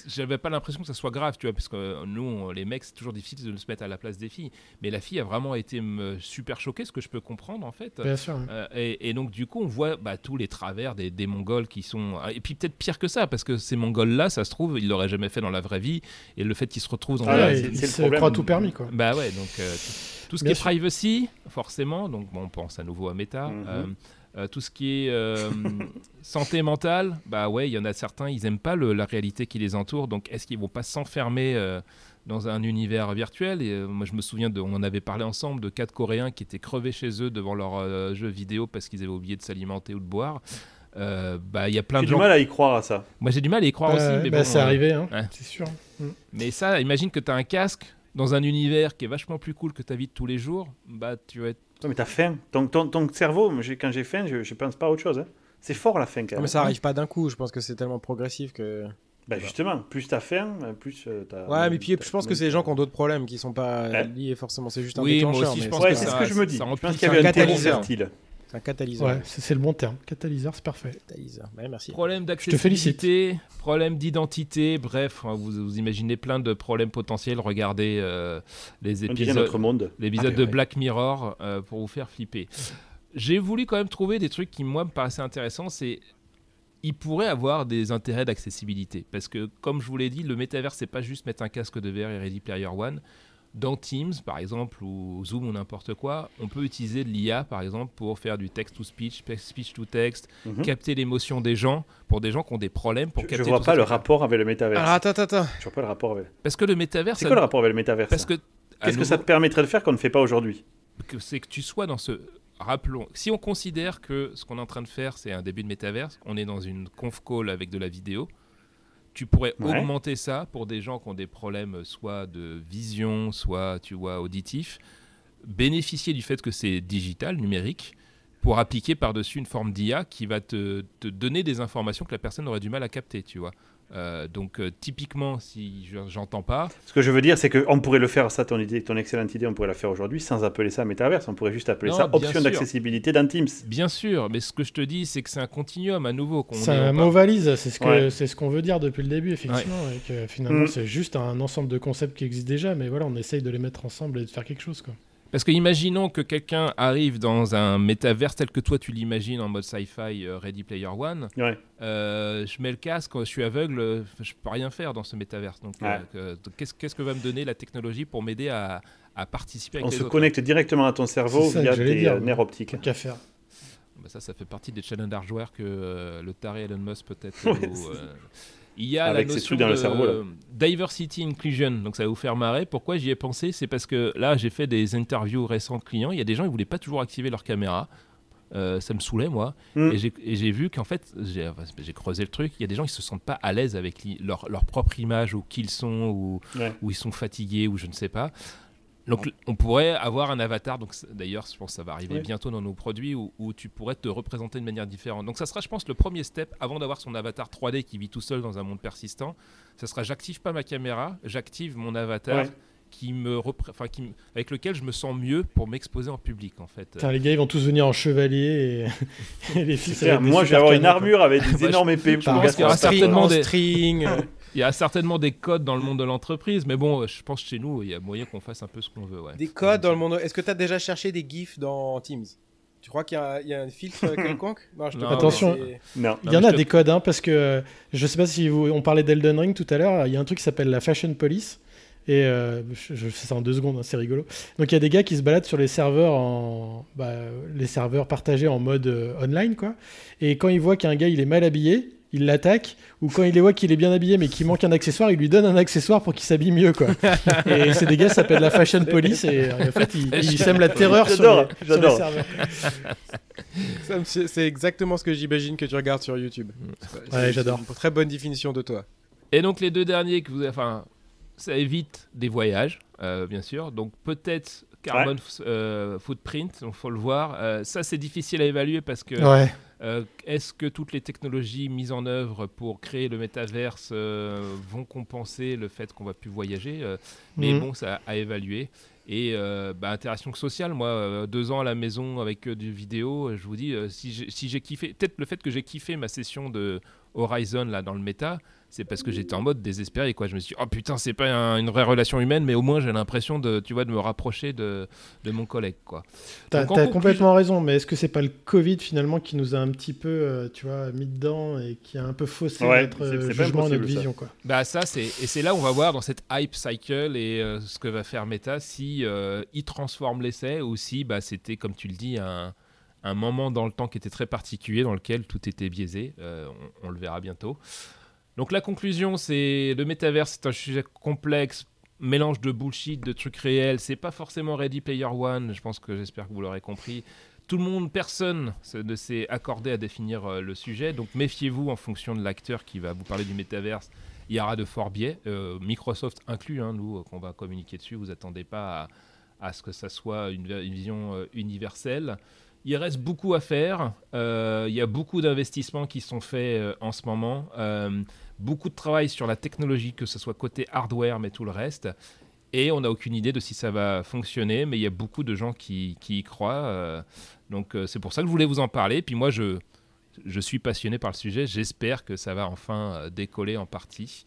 j'avais pas l'impression que ça soit grave, tu vois, parce que euh, nous, on- les mecs, c'est toujours difficile de se mettre à la place des filles. Mais la fille a vraiment été me, super choquée, ce que je peux comprendre en fait. Bien sûr. Euh, et, et donc du coup on voit bah, tous les travers des, des Mongols qui sont et puis peut-être pire que ça parce que ces Mongols là ça se trouve ils l'auraient jamais fait dans la vraie vie et le fait qu'ils se retrouvent dans Ah la ouais, c'est- le problème. tout permis, quoi. bah ouais donc euh, tout, tout ce Bien qui est privacy forcément donc bon, on pense à nouveau à Meta Mhm. euh, euh, tout ce qui est euh, santé mentale, bah ouais, il y en a certains, ils aiment pas le- la réalité qui les entoure, donc est-ce qu'ils vont pas s'enfermer euh, dans un univers virtuel? Et euh, moi, je me souviens, de, on en avait parlé ensemble, de quatre Coréens qui étaient crevés chez eux devant leur euh, jeu vidéo parce qu'ils avaient oublié de s'alimenter ou de boire. Euh, bah, il y a plein J'ai de du gens. mal à y croire à ça. Moi, j'ai du mal à y croire Bah, aussi. Mais bah, bon, c'est euh, arrivé, hein, ouais. c'est sûr. Mais ça, imagine que tu as un casque dans un univers qui est vachement plus cool que ta vie de tous les jours. Bah, tu vas être. Ouais, mais t'as faim. Ton, ton, ton cerveau, moi, quand j'ai faim, je, je pense pas à autre chose. hein. C'est fort la faim quand Non, même. mais ça arrive pas d'un coup. Je pense que c'est tellement progressif que. Bah, justement, plus t'as faim, plus euh, t'as. Ouais, mais puis je pense que c'est les gens qui ont d'autres problèmes qui sont pas Ouais. liés forcément. C'est juste un Oui, moi déclencheur. aussi, je pense Ouais, c'est ce que je me dis. ça Je pense qu'il y avait un terreau catalyseur. C'est un catalyseur. Ouais, c'est le bon terme. Catalyseur, c'est parfait. Catalyseur. Ouais, merci. Problème te félicite. d'accessibilité, problème d'identité, bref, hein, vous, vous imaginez plein de problèmes potentiels. Regardez euh, les épisodes, l'épisode Ah, de ouais. Black Mirror euh, pour vous faire flipper. J'ai voulu quand même trouver des trucs qui, moi, me paraissaient intéressants. C'est. Il pourrait avoir des intérêts d'accessibilité. Parce que, comme je vous l'ai dit, le métavers, c'est pas juste mettre un casque de verre et Ready Player One. Dans Teams, par exemple, ou Zoom ou n'importe quoi, on peut utiliser de l'IA, par exemple, pour faire du text-to-speech, speech-to-text, Mhm. capter l'émotion des gens, pour des gens qui ont des problèmes, pour Je, capter je vois pas le rapport avec le métavers. Alors attends, attends, attends. Je vois pas le rapport avec. Parce que le métavers, C'est ça- quoi le rapport avec le métavers parce que Qu'est-ce que ça te permettrait de faire qu'on ne fait pas aujourd'hui que c'est que tu sois dans ce. Rappelons, si on considère que ce qu'on est en train de faire, c'est un début de métaverse, on est dans une conf call avec de la vidéo, tu pourrais Ouais. augmenter ça pour des gens qui ont des problèmes soit de vision, soit tu vois auditif, bénéficier du fait que c'est digital, numérique, pour appliquer par-dessus une forme d'IA qui va te, te donner des informations que la personne aurait du mal à capter, tu vois. Euh, donc euh, typiquement, si je- j'entends pas, Ce que je veux dire, c'est qu'on pourrait le faire, ça, ton, idée, ton excellente idée, on pourrait la faire aujourd'hui sans appeler ça métaverse. On pourrait juste appeler Non, ça option d'accessibilité dans Teams. bien sûr, mais ce que je te dis, c'est que c'est un continuum à nouveau. qu'on C'est est- un mot valise, c'est ce que Ouais. c'est ce qu'on veut dire depuis le début, effectivement, et que finalement Mm. c'est juste un ensemble de concepts qui existent déjà, mais voilà, on essaye de les mettre ensemble et de faire quelque chose, quoi. Parce que imaginons que quelqu'un arrive dans un métaverse tel que toi tu l'imagines en mode sci-fi euh, Ready Player One. Ouais. Euh, je mets le casque, je suis aveugle, euh, je peux rien faire dans ce métaverse. Donc, Ouais. qu'est-ce qu'est-ce que va me donner la technologie pour m'aider à, à participer avec On les se autres connecte directement à ton cerveau ça via tes dire. nerfs optiques. Qu'à faire. Bah, ça, ça fait partie des challenges hardware que euh, le taré Elon Musk peut-être. Euh, il y a Avec la notion de cerveau, diversity inclusion, donc ça va vous faire marrer. Pourquoi j'y ai pensé? C'est parce que là, j'ai fait des interviews récentes clients. Il y a des gens qui voulaient pas toujours activer leur caméra. Euh, ça me saoulait moi Mm. et j'ai- vu qu'en fait j'ai enfin, creusé le truc il y a des gens qui se sentent pas à l'aise avec leur, leur propre image ou qui ils sont ou, Ouais. ou ils sont fatigués ou je ne sais pas donc on pourrait avoir un avatar donc d'ailleurs je pense que ça va arriver Ouais. bientôt dans nos produits où, où tu pourrais te représenter de manière différente donc ça sera je pense le premier step avant d'avoir son avatar 3D qui vit tout seul dans un monde persistant ça sera j'active pas ma caméra j'active mon avatar Ouais. qui me repré- enfin, qui avec lequel je me sens mieux pour m'exposer en public en fait les gars, ils vont tous venir en chevalier et, et les moi, je vais avoir une armure avec des je- énormes épées. je pense qu'il y aura certainement en des- string. Il y a certainement des codes dans le monde de l'entreprise, mais bon, je pense que chez nous, il y a moyen qu'on fasse un peu ce qu'on veut. Ouais. Des codes dans le monde. Est-ce que tu as déjà cherché des gifs dans Teams? Tu crois qu'il y, a- il y a un filtre quelconque? Non, je te Non, Attention. Non. Il y en a des codes, hein, parce que je sais pas si vous, on parlait d'Elden Ring tout à l'heure, il y a un truc qui s'appelle la Fashion Police. Et euh, je, je fais ça en deux secondes, hein, c'est rigolo. Donc il y a des gars qui se baladent sur les serveurs en, bah, les serveurs partagés en mode euh, online, quoi. Et quand ils voient qu'un gars il est mal habillé, ils l'attaquent. Ou quand ils les voient qu'il est bien habillé mais qu'il manque un accessoire, ils lui donnent un accessoire pour qu'il s'habille mieux, quoi. et gars qui s'appellent la Fashion Police et en fait ils, ils sèment la terreur sur J'adore, les, sur les j'adore. serveurs. C'est exactement ce que j'imagine que tu regardes sur YouTube. Ouais, j'adore. Très bonne définition de toi. Et donc les deux derniers que vous, enfin, ça évite des voyages, euh, bien sûr. Donc peut-être carbon f- euh, footprint, il faut le voir. Euh, ça c'est difficile à évaluer parce que Ouais. Euh, est-ce que toutes les technologies mises en œuvre pour créer le métaverse euh, vont compenser le fait qu'on va plus voyager Euh, Mais Mhm. bon, ça à évaluer. Et bah, interaction sociale, moi, deux ans à la maison avec du vidéo, je vous dis, si j'ai si j'ai kiffé, peut-être le fait que j'ai kiffé ma session de Horizon là dans le méta, c'est parce que j'étais en mode désespéré, quoi. Je me suis dit, oh putain, c'est pas un- une vraie relation humaine, mais au moins j'ai l'impression de, tu vois, de me rapprocher de, de mon collègue, quoi. T'as complètement raison, mais est-ce que c'est pas le Covid finalement qui nous a un petit peu, euh, tu vois, mis dedans et qui a un peu faussé Ouais, notre euh, jugement, notre impossible, ça. vision, quoi? Bah ça c'est et c'est là où on va voir dans cette hype cycle et euh, ce que va faire Meta si euh, il transforme l'essai ou si bah c'était comme tu le dis un, un moment dans le temps qui était très particulier dans lequel tout était biaisé. Euh, on, on le verra bientôt. Donc la conclusion c'est le métavers c'est un sujet complexe mélange de bullshit, de trucs réels. C'est pas forcément Ready Player One. Je pense que j'espère que vous l'aurez compris. Tout le monde, personne ne s'est accordé à définir euh, le sujet. Donc méfiez-vous en fonction de l'acteur qui va vous parler du métaverse. Il y aura de forts biais, euh, Microsoft inclus, hein, nous, qu'on va communiquer dessus. Vous attendez pas à, ce que ça soit une, vision euh, universelle. Il reste beaucoup à faire. Euh, il y a beaucoup d'investissements qui sont faits euh, en ce moment. Euh, beaucoup de travail sur la technologie, que ce soit côté hardware, mais tout le reste. Et on n'a aucune idée de si ça va fonctionner, mais il y a beaucoup de gens qui, qui y croient. donc c'est pour ça que je voulais vous en parler. Puis moi, je, je suis passionné par le sujet. J'espère que ça va enfin décoller en partie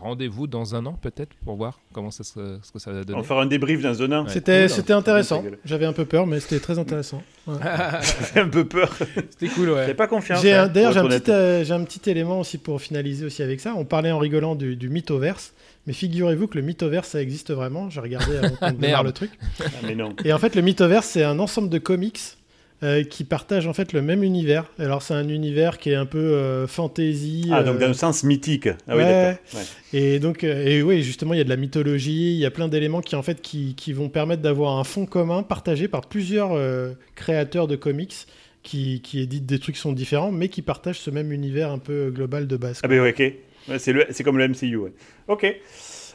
rendez-vous dans un an peut-être pour voir comment ça se, ce que ça va donner. On va faire un débrief dans un an. Ouais. C'était cool, c'était intéressant. J'avais un peu peur, mais c'était très intéressant. Ouais. J'avais un peu peur. C'était cool, ouais. J'avais pas confiance. Hein, D'ailleurs, j'ai un, petit, euh, un petit élément aussi pour finaliser aussi avec ça. On parlait en rigolant du, du mythoverse. Mais figurez-vous que le mythoverse, ça existe vraiment. J'ai regardé avant de démarre le truc. Ah, mais non. Et en fait, le mythoverse, c'est un ensemble de comics euh, qui partagent en fait le même univers. Alors c'est un univers qui est un peu euh, fantasy. Ah, donc dans le sens mythique. Ah, oui, ouais. ouais. Et donc, euh, et oui, justement, il y a de la mythologie, il y a plein d'éléments qui en fait qui, qui vont permettre d'avoir un fond commun partagé par plusieurs euh, créateurs de comics. Qui, qui éditent des trucs qui sont différents, mais qui partagent ce même univers un peu global de base. Quoi. Ah, ben oui, ok. C'est comme le MCU. Ok.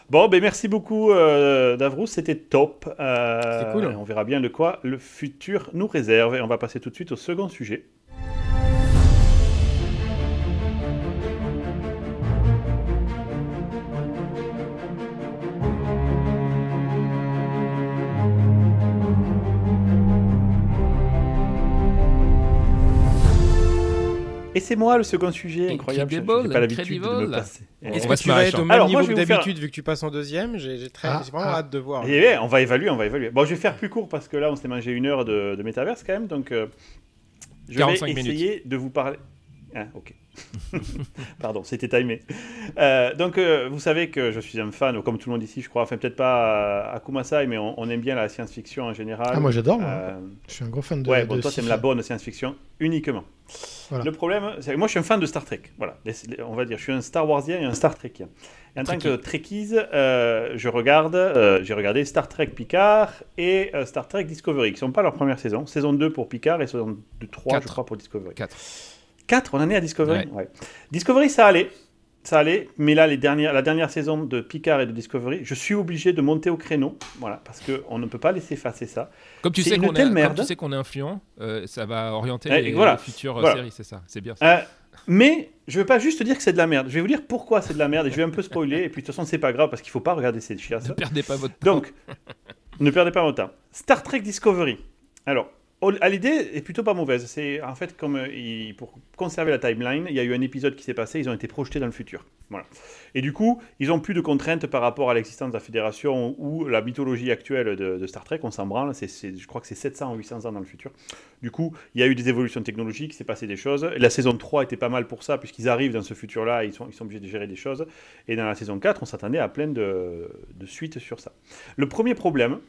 Bon, ben merci beaucoup euh, Davrous, c'était top. Euh, cool. On verra bien de quoi le futur nous réserve. Et on va passer tout de suite au second sujet. Et c'est moi le second sujet, incroyable. J'ai pas l'habitude de me passer. Est-ce que tu vas être au même Alors, niveau que d'habitude vu que tu passes en deuxième J'ai ah, vraiment ah. hâte de voir. Ouais, on va évaluer, on va évaluer. Bon, je vais faire plus court parce que là, on s'est mangé une heure de, métaverse quand même, donc euh, je vais essayer de vous parler. Ah, ok. Pardon, c'était timé. Euh, donc, euh, vous savez que je suis un fan, comme tout le monde ici, je crois. Enfin, peut-être pas à, Kumasai, mais on, on, aime bien la science-fiction en général. Ah, moi j'adore. Euh... Je suis un gros fan de. Ouais, bon, de toi, t'aimes la bonne science-fiction uniquement. Voilà. Le problème, c'est que moi, je suis un fan de Star Trek. Voilà, on va dire, je suis un Star Warsien et un Star Trekien. Et en tant que Trekkies, euh, je regarde, euh, j'ai regardé Star Trek Picard et euh, Star Trek Discovery, qui ne sont pas leur première saison. Saison 2 pour Picard et saison 3, 4. je crois, pour Discovery. 4. 4 On en est à Discovery ouais. Ouais. Discovery, ça allait. Ça allait, mais là, les dernières, la dernière saison de Picard et de Discovery, je suis obligé de monter au créneau, voilà, parce qu'on ne peut pas laisser effacer ça. Comme tu, sais qu'on est, comme tu sais qu'on est influent, euh, ça va orienter et les, voilà. les futures voilà. séries, c'est ça, c'est bien ça. Euh, mais je ne veux pas juste dire que c'est de la merde. Je vais vous dire pourquoi c'est de la merde et je vais un peu spoiler. Et puis de toute façon, c'est pas grave parce qu'il faut pas regarder ces chiasses. Ne perdez pas votre temps. Donc, ne perdez pas votre temps. Star Trek Discovery. Alors, l'idée est plutôt pas mauvaise. C'est en fait comme euh, pour conserver la timeline, il y a eu un épisode qui s'est passé. Ils ont été projetés dans le futur. Voilà. Et du coup, ils ont plus de contraintes par rapport à l'existence de la fédération ou la mythologie actuelle de, Star Trek. On s'en branle. C'est, je crois que c'est 700 ou 800 ans dans le futur. Du coup, il y a eu des évolutions technologiques. S'est passé des choses. La saison 3 était pas mal pour ça puisqu'ils arrivent dans ce futur-là. Ils sont, ils sont obligés de gérer des choses. Et dans la saison 4, on s'attendait à plein de, de suites sur ça. Le premier problème.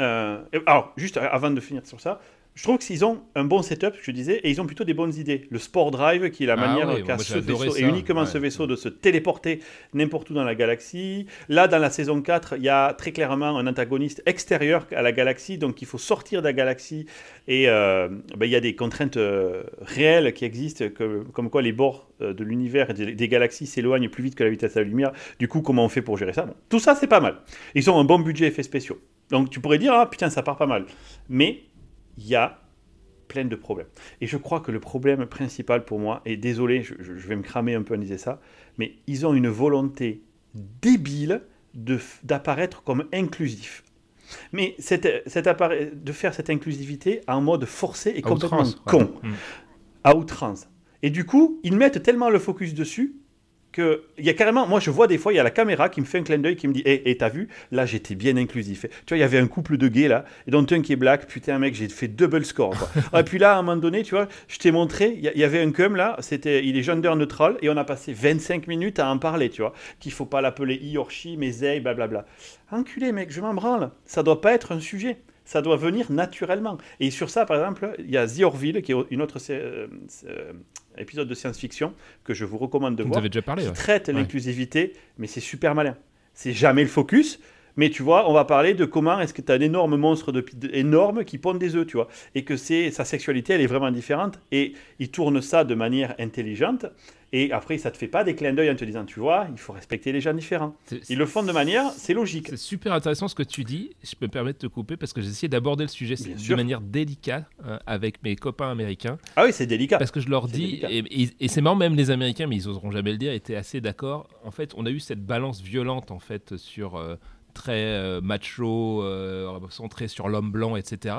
Euh, alors, juste avant de finir sur ça, je trouve qu'ils ont un bon setup, je disais, et ils ont plutôt des bonnes idées. Le Sport Drive, qui est la ah manière oui, qu'a ce vaisseau, ça. et uniquement ouais. ce vaisseau, de se téléporter n'importe où dans la galaxie. Là, dans la saison 4, il y a très clairement un antagoniste extérieur à la galaxie, donc il faut sortir de la galaxie, et euh, ben, il y a des contraintes euh, réelles qui existent, que, comme quoi les bords euh, de l'univers et des, des galaxies s'éloignent plus vite que la vitesse de la lumière. Du coup, comment on fait pour gérer ça? Bon, Tout ça, c'est pas mal. Ils ont un bon budget effets spéciaux. Donc tu pourrais dire, ah putain, ça part pas mal. Mais il y a plein de problèmes. Et je crois que le problème principal pour moi, et désolé, je, je vais me cramer un peu en disant ça, mais ils ont une volonté débile d'apparaître comme inclusif. Mais cette, cette de faire cette inclusivité en mode forcé et à complètement outrance, con, ouais. à outrance. Et du coup, ils mettent tellement le focus dessus que il y a carrément, moi je vois des fois, il y a la caméra qui me fait un clin d'œil qui me dit, hé, hey, hey, t'as vu, là j'étais bien inclusif. Tu vois, il y avait un couple de gays là, et dont un qui est black, putain mec, j'ai fait double score. Quoi. et puis là, à un moment donné, tu vois, je t'ai montré, il y, y, avait un cum là, c'était, il est gender neutral, et on a passé 25 minutes à en parler, tu vois, qu'il faut pas l'appeler i or she, mais they, blablabla. Enculé mec, je m'en branle, ça doit pas être un sujet ça doit venir naturellement. Et sur ça, par exemple, il y a The Orville, qui est une autre euh, épisode de science-fiction que je vous recommande de Vous voir, avez déjà parlé, qui ouais. traite Ouais. l'inclusivité, mais c'est super malin. c'est jamais le focus. Mais tu vois, on va parler de comment est-ce que tu as un énorme monstre de, de- énorme qui pond des œufs, tu vois. Et que c'est sa sexualité, elle est vraiment différente. Et il tourne ça de manière intelligente. Et après, ça te fait pas des clins d'œil en te disant, tu vois, il faut respecter les gens différents. Ils le font de manière, c'est logique. C'est super intéressant ce que tu dis. Je me permets de te couper parce que j'ai essayé d'aborder le sujet Bien de sûr. manière délicate euh, avec mes copains américains. Ah oui, c'est délicat. Parce que je leur dis, délicat. et, et- et c'est marrant, même les Américains, mais ils oseront jamais le dire, étaient assez d'accord. En fait, on a eu cette balance violente en fait sur euh, très euh, macho, centré sur l'homme blanc, etc.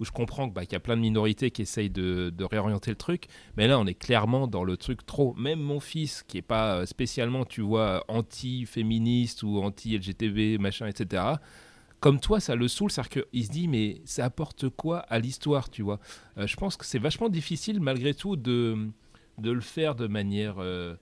où je comprends bah, qu'il y a plein de minorités qui essayent de, de réorienter le truc, mais là on est clairement dans le truc trop. Même mon fils, qui est pas euh, spécialement, tu vois, anti-féministe ou anti-LGTB, machin, etc. Comme toi, ça le saoule, c'est-à-dire qu'il se dit, mais ça apporte quoi à l'histoire, tu vois? Euh, Je pense que c'est vachement difficile, malgré tout, de, de le faire de manière euh,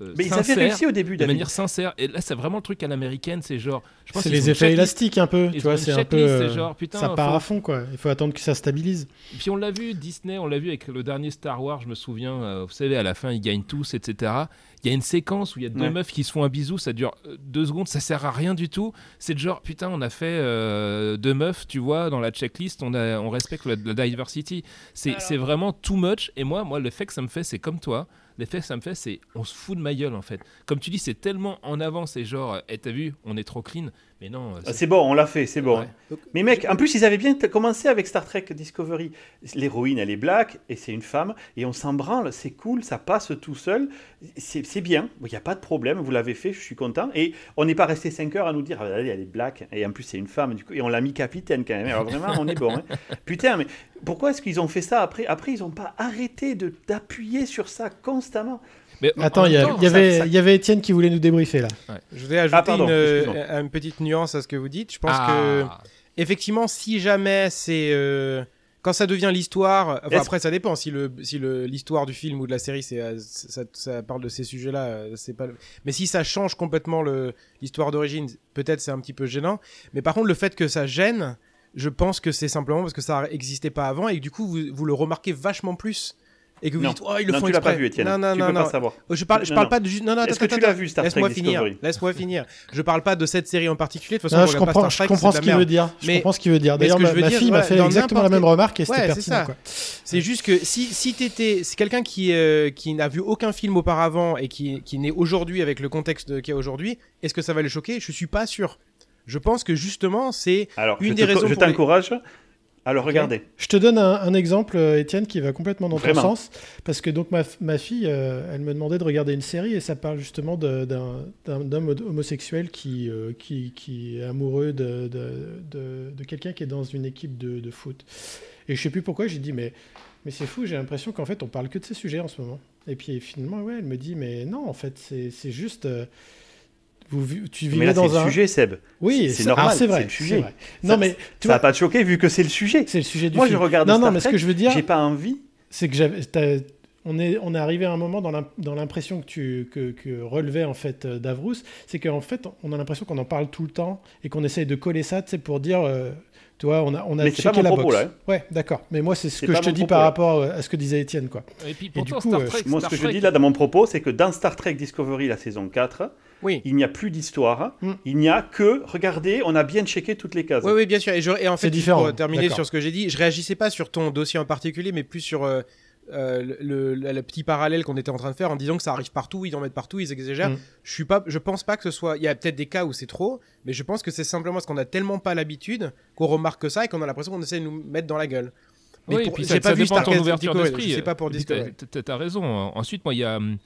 euh, Mais ils avaient réussi au début, de manière sincère. Et là, c'est vraiment le truc à l'américaine, c'est genre. je pense C'est les effets élastiques un peu, tu vois, c'est un peu. c'est euh, genre, putain, ça part faut- à fond, quoi. Il faut attendre que ça stabilise. Et Puis on l'a vu, Disney, on l'a vu avec le dernier Star Wars, je me souviens, euh, vous savez, à la fin, ils gagnent tous, etc. Il y a une séquence où il y a deux Ouais. meufs qui se font un bisou, ça dure euh, deux secondes, ça sert à rien du tout. C'est de genre, putain, on a fait euh, deux meufs, tu vois, dans la checklist, on, a, on respecte la, la diversity. C'est c'est vraiment too much. Et moi, moi, l'effet que ça me fait, c'est comme toi. L'effet que ça me fait, c'est on se fout de ma gueule, en fait. Comme tu dis, c'est tellement en avant, c'est genre, eh, t'as vu, on est trop clean. Mais non, Ah, C'est bon, on l'a fait, c'est bon. Ouais. Mais mec, en plus, ils avaient bien commencé avec Star Trek Discovery. L'héroïne, elle est black et c'est une femme et on s'en branle, c'est cool, ça passe tout seul. C'est bien, il n'y a pas de problème, vous l'avez fait, je suis content. Et on n'est pas resté 5 heures à nous dire, ah, allez, elle est black et en plus, c'est une femme. Du coup, et on l'a mis capitaine quand même. Alors vraiment, on est bon. hein. Putain, mais pourquoi est-ce qu'ils ont fait ça après? Après, ils n'ont pas arrêté de- d'appuyer sur ça constamment. Mais Attends, en il y, avait, ça- ça- il y avait Étienne qui voulait nous débriefer là. Je voulais ajouter Ah, pardon, une, euh, une petite nuance à ce que vous dites. Je pense Ah. que effectivement, si jamais c'est euh, quand ça devient l'histoire, enfin, après ça dépend si le si le l'histoire du film ou de la série c'est euh, ça, ça parle de ces sujets-là, c'est pas. le- Mais si ça change complètement l'histoire d'origine, peut-être c'est un petit peu gênant. Mais par contre, le fait que ça gêne, je pense que c'est simplement parce que ça n'existait pas avant et que du coup vous, vous le remarquez vachement plus et que vous Non. dites oh ils le non, font tu l'as pas vu, Étienne. Non non tu non peux non. pas savoir. Oh, Je parle, je parle non. pas de. Non, non, Est-ce que tu l'as vu, Star Trek Laisse-moi finir. Laisse-moi finir. Je parle pas de cette série en particulier. De toute façon, je comprends, Star je comprends ce qu'il veut dire. Je comprends ce qu'il veut dire. D'ailleurs, ma, fille m'a fait exactement la même remarque et c'était pertinent. C'est juste que si, si t'étais, c'est quelqu'un qui, euh, qui n'a vu aucun film auparavant et qui, qui naît aujourd'hui avec le contexte qu'il y a aujourd'hui, est-ce que ça va le choquer? Je suis pas sûr. Je pense que justement, c'est Une je des te- raisons je les- t'encourage. Alors, regardez. Je te donne un, un exemple, euh, Étienne, qui va complètement dans Vraiment. ton sens. Parce que donc ma, ma fille, euh, elle me demandait de regarder une série et ça parle justement d'un homme homosexuel qui, euh, qui, qui est amoureux de, de, de- de quelqu'un qui est dans une équipe de, de foot. Et je sais plus pourquoi, j'ai dit, mais, mais c'est fou, j'ai l'impression qu'en fait, on parle que de ces sujets en ce moment. Et puis finalement, ouais, elle me dit, mais non, en fait, c'est c'est juste. euh, vous, tu Mais vivais là, c'est dans le un. sujet, Seb. Oui, c'est ah, normal, c'est vrai. c'est le sujet. c'est vrai. Non, Ça- mais tu Ça vois, va pas te choquer vu que c'est le sujet. c'est le sujet du Moi, film. je regarde Non, Star non, mais ce Trek, que je veux dire, J'ai pas envie. c'est que j'avais, on est, on est arrivé à un moment dans l'im- dans l'impression que tu que, que relevait en fait euh, Davrous, c'est qu'en fait on a l'impression qu'on en parle tout le temps et qu'on essaye de coller ça, tu sais, pour dire, euh, tu vois, on a on a Mais c'est checké pas mon la propos, box. là, hein. Ouais, d'accord. Mais moi c'est ce C'est que je te dis propos, par là. rapport à ce que disait Étienne, quoi. Et puis du coup, Star euh, Moi, ce que je dis là dans mon propos, c'est que dans Star Trek Discovery, la saison 4, oui. il n'y a plus d'histoire. Mm. Il n'y a que, regardez, on a bien checké toutes les cases. Oui, oui, bien sûr. Et, je- et en fait, C'est juste différent, pour terminer sur ce que j'ai dit, je réagissais pas sur ton dossier en particulier, mais plus sur euh, euh, le, le- le petit parallèle qu'on était en train de faire en disant que ça arrive partout, ils en mettent partout, ils exagèrent. Mm. Je suis pas, je pense pas que ce soit. Il y a peut-être des cas où c'est trop, mais je pense que c'est simplement parce qu'on a tellement pas l'habitude qu'on remarque ça et qu'on a l'impression qu'on essaie de nous mettre dans la gueule. Mais Oui, pour- et puis ça, pas ça vu dépend de ton ouverture d'esprit. je sais pas pour T'as raison. Ensuite, moi, il y a, hum,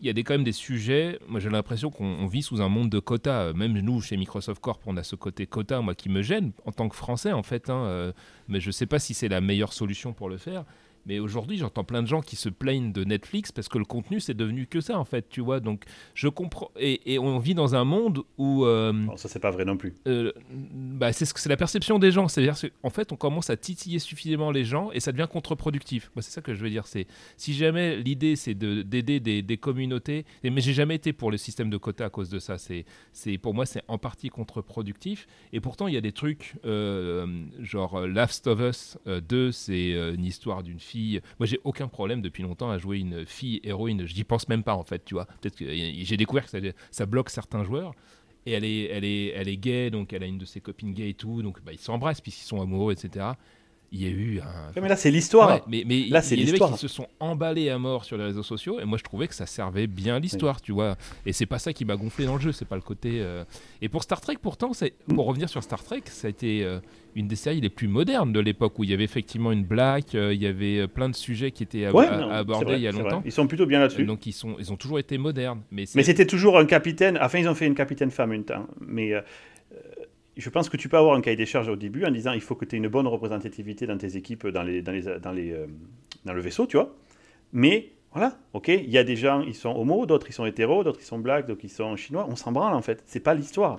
il y a des, quand même des sujets. Moi, j'ai l'impression qu'on on vit sous un monde de quotas. Euh, Même nous, chez Microsoft Corp, on a ce côté quota, moi, qui me gêne en tant que Français, en fait. hein, euh, mais je sais pas si c'est la meilleure solution pour le faire. Mais aujourd'hui, j'entends plein de gens qui se plaignent de Netflix parce que le contenu, c'est devenu que ça, en fait, tu vois. Donc, je comprends. Et, et on vit dans un monde où. euh, Bon, ça, c'est pas vrai non plus. euh, bah, c'est c'est la perception des gens. C'est-à-dire qu'en fait, on commence à titiller suffisamment les gens et ça devient contre-productif. Moi, c'est ça que je veux dire. C'est si jamais l'idée c'est de- d'aider des, des communautés, mais j'ai jamais été pour le système de quotas à cause de ça. C'est, c'est pour moi, c'est en partie contre-productif. Et pourtant, il y a des trucs euh, genre Last of Us euh, 2, c'est euh, une histoire d'une fille. Moi, j'ai aucun problème depuis longtemps à jouer une fille héroïne. Je n'y pense même pas en fait. Tu vois, peut-être que j'ai découvert que ça, bloque certains joueurs. et elle est, elle est, elle est gay, donc elle a une de ses copines gays et tout, donc bah, ils s'embrassent puisqu'ils sont amoureux, etc. Il y a eu un. Mais là, c'est l'histoire. Ouais, mais, mais Là, c'est a des mecs l'histoire. qui se sont emballés à mort sur les réseaux sociaux, et moi je trouvais que ça servait bien l'histoire, tu vois. Et c'est pas ça qui m'a gonflé dans le jeu, c'est pas le côté. euh, Et pour Star Trek, pourtant, pour revenir sur Star Trek, ça a été euh, une des séries les plus modernes de l'époque où il y avait effectivement une blague, euh, il y avait plein de sujets qui étaient ab- Ouais, a- non, c'est abordés vrai, il y a longtemps. Ils sont plutôt bien là-dessus. Donc ils, sont, ils ont toujours été modernes. Mais, c'était toujours un capitaine. Enfin, ils ont fait une capitaine femme une temps. Mais je pense que tu peux avoir un cahier des charges au début en disant il faut que tu aies une bonne représentativité dans tes équipes, dans, les, dans, les, dans, les, euh, dans le vaisseau, tu vois. Mais voilà, ok, il y a des gens, ils sont homo, d'autres ils sont hétéros, d'autres ils sont blacks, d'autres ils sont chinois. On s'en branle en fait. C'est pas l'histoire.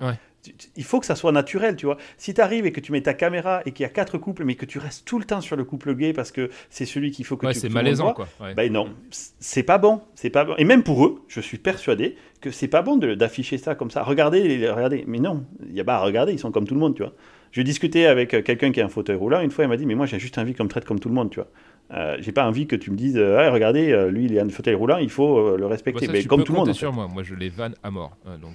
Il faut que ça soit naturel, tu vois. Si tu arrives et que tu mets ta caméra et qu'il y a quatre couples, mais que tu restes tout le temps sur le couple gay parce que c'est celui qu'il faut que ouais, tu c'est malaisant quoi. Ouais. ben non, c'est pas bon, c'est pas bon. Et même pour eux, je suis persuadé que c'est pas bon d'afficher ça comme ça. Regardez, regardez. Mais non, il y a pas à regarder, ils sont comme tout le monde, tu vois. Je discutais avec quelqu'un qui a un fauteuil roulant une fois, il m'a dit mais moi j'ai juste envie qu'on me traite comme tout le monde, tu vois. Euh, j'ai pas envie que tu me dises euh, Ah, regardez, euh, lui il a un fauteuil roulant, il faut le Bah, respecter. ça, Mais tu comme tout le monde. sur moi. Moi, je les vanne à mort. hein, donc,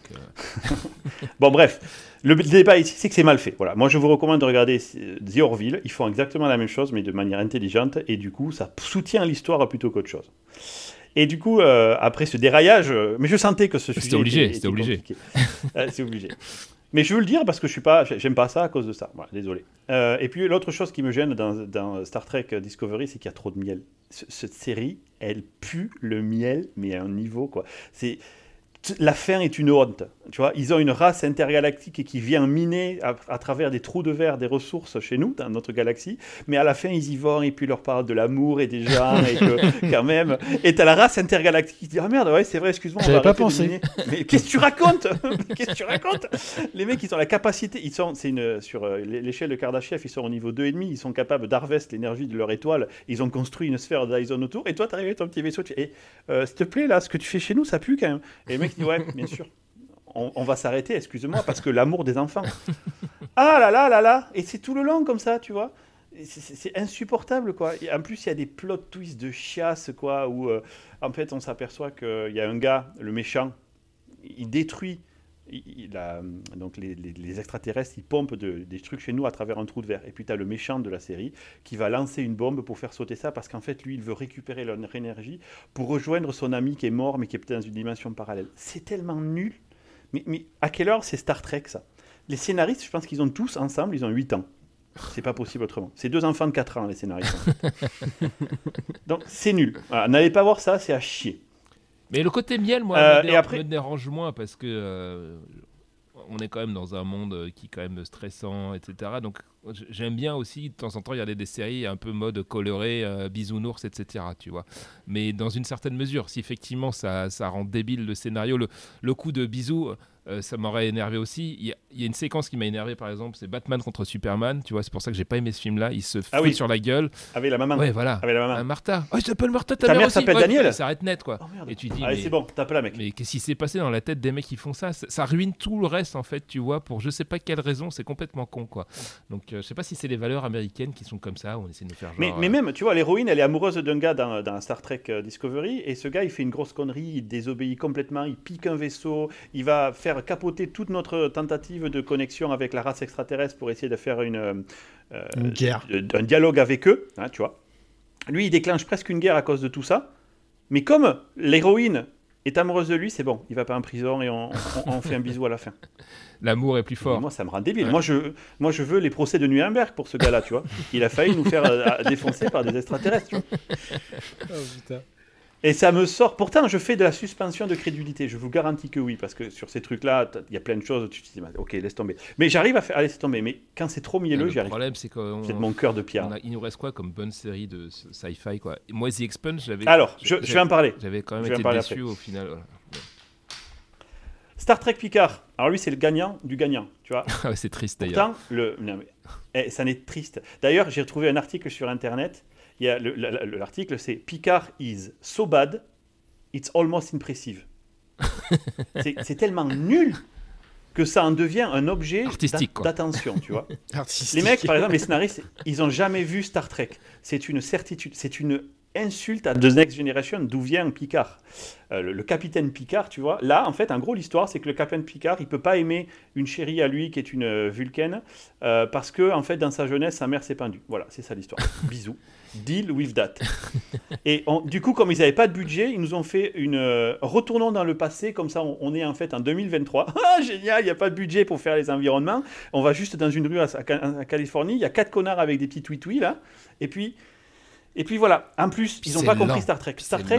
Bon, bref, le débat ici, c'est que c'est mal fait. Voilà. Moi, je vous recommande de regarder The Orville. Ils font exactement la même chose, mais de manière intelligente, et du coup, ça soutient l'histoire plutôt qu'autre chose. Et du coup, après ce déraillage, mais je sentais que ce sujet C'était obligé, était- c'était était obligé. c'est obligé. Mais je veux le dire parce que je suis pas, j'aime pas ça à cause de ça. Désolé. Euh, et puis l'autre chose qui me gêne dans, Star Trek Discovery, c'est qu'il y a trop de miel. Ce- cette série, elle pue le miel, mais à un niveau quoi. C'est la fin est une honte. Tu vois, ils ont une race intergalactique qui vient miner à, à travers des trous de verre des ressources chez nous, dans notre galaxie. Mais à la fin, ils y vont et puis ils leur parlent de l'amour et des gens et que quand même. Et t'as la race intergalactique qui dit ah merde ouais c'est vrai excuse-moi. J'avais va pas pensé. Mais qu'est-ce que tu racontes? Qu'est-ce que tu racontes? Les mecs ils ont la capacité, ils sont c'est une sur euh, l'échelle de Kardashev ils sont au niveau 2,5, ils sont capables d'harvest l'énergie de leur étoile. Ils ont construit une sphère d'Dyson autour. Et toi t'arrives avec ton petit vaisseau. Tu Eh, euh, s'il te plaît là ce que tu fais chez nous ça pue quand même. Et le mec dit ouais bien sûr on, va s'arrêter, excuse-moi, parce que l'amour des enfants. Ah là là là là Et c'est tout le long comme ça, tu vois. C'est- insupportable, quoi. Et en plus, il y a des plot twists de chiasse, quoi, où euh, en fait, on s'aperçoit qu'il y a un gars, le méchant, il détruit. il- a, donc les, extraterrestres, ils pompent de- des trucs chez nous à travers un trou de verre. Et puis tu as le méchant de la série qui va lancer une bombe pour faire sauter ça parce qu'en fait, lui, il veut récupérer leur énergie pour rejoindre son ami qui est mort mais qui est peut-être dans une dimension parallèle. C'est tellement nul. Mais, mais à quelle heure c'est Star Trek ça? Les scénaristes, je pense qu'ils ont tous ensemble, ils ont 8 ans. C'est pas possible autrement. C'est deux enfants de 4 ans, les scénaristes. en fait. Donc c'est nul. N'allez pas voir ça, c'est à chier. Mais le côté miel, moi, Euh, me, et dérange, après- me dérange moins parce que euh, on est quand même dans un monde euh, qui est quand même stressant, etc. Donc j'aime bien aussi de temps en temps regarder des séries un peu mode coloré, euh, bisounours, etc. Tu vois. Mais dans une certaine mesure, si effectivement ça, ça rend débile le scénario, le, le coup de bisous. Euh, ça m'aurait énervé aussi. Il y, a, il y a une séquence qui m'a énervé, par exemple, c'est Batman contre Superman. Tu vois, c'est pour ça que j'ai pas aimé ce film-là. Il se fout Ah oui. sur la gueule. Avec la maman. Ouais, voilà. Avec la maman. Ah, Martha. Oh, il s'appelle Martha. Ta, Ta mère aussi. s'appelle Ouais, Daniel Ça arrête net, quoi. Oh, merde. Et tu dis, Allez, mais- c'est bon, tape là, mec. mais qu'est-ce qui s'est passé dans la tête des mecs qui font ça? Ça, ça ruine tout le reste en fait, tu vois, pour je sais pas quelle raison, c'est complètement con quoi. Donc euh, je sais pas si c'est les valeurs américaines qui sont comme ça, on essaie de nous faire genre. Mais, mais euh, même, tu vois, l'héroïne, elle est amoureuse d'un gars dans, dans Star Trek euh, Discovery, et ce gars, il fait une grosse connerie, il désobéit complètement, il pique un vaisseau, il va faire capoter toute notre tentative de connexion avec la race extraterrestre pour essayer de faire une, euh, Une guerre. un dialogue avec eux, hein, tu vois. Lui, il déclenche presque une guerre à cause de tout ça, mais comme l'héroïne est amoureuse de lui, c'est bon, il va pas en prison et on, on- on fait un bisou à la fin. l'amour est plus Mais fort. Moi, ça me rend débile. Ouais. Moi, je, moi, je veux les procès de Nuremberg pour ce gars-là, tu vois. Il a failli nous faire euh, défoncer par des extraterrestres, tu vois. Oh, putain. Et ça me sort. Pourtant, je fais de la suspension de crédulité. Je vous garantis que oui, parce que sur ces trucs-là, il y a plein de choses. Tu te dis, ok, laisse tomber. Mais j'arrive à, faire, à laisser tomber. Mais quand c'est trop mielleux, j'y le problème c'est qu'on C'est de mon cœur de pierre. a- il nous reste quoi comme bonne série de sci-fi quoi? Et Moi The Expanse, j'avais Alors, je, je vais en parler. j'avais quand même je été déçu au final. voilà. Star Trek Picard. Alors lui, c'est le gagnant du gagnant, tu vois. C'est triste d'ailleurs. Pourtant, le, non, mais, eh, ça n'est triste. D'ailleurs, j'ai retrouvé un article sur Internet. Il y a le- le- le- L'article, c'est Picard is so bad, it's almost impressive. c'est tellement nul que ça en devient un objet d'attention, tu vois. Les mecs, par exemple, les scénaristes, ils ont jamais vu Star Trek. C'est une certitude, c'est une insulte à The Next Generation d'où vient Picard. Euh, le, le capitaine Picard, tu vois. Là, en fait, en gros, l'histoire, c'est que le capitaine Picard, il peut pas aimer une chérie à lui qui est une euh, Vulcaine euh, parce que, en fait, dans sa jeunesse, sa mère s'est pendue. Voilà, c'est ça l'histoire. Bisous. Deal with that. Et on- du coup, comme ils n'avaient pas de budget, ils nous ont fait une. euh, retournons dans le passé, comme ça, on, on est en fait en 2023. Ah, génial, il n'y a pas de budget pour faire les environnements. On va juste dans une rue à, à- à Californie. Il y a quatre connards avec des petits tweets là. Et puis, et puis voilà. En plus, ils n'ont pas compris. Star Trek. Star Trek,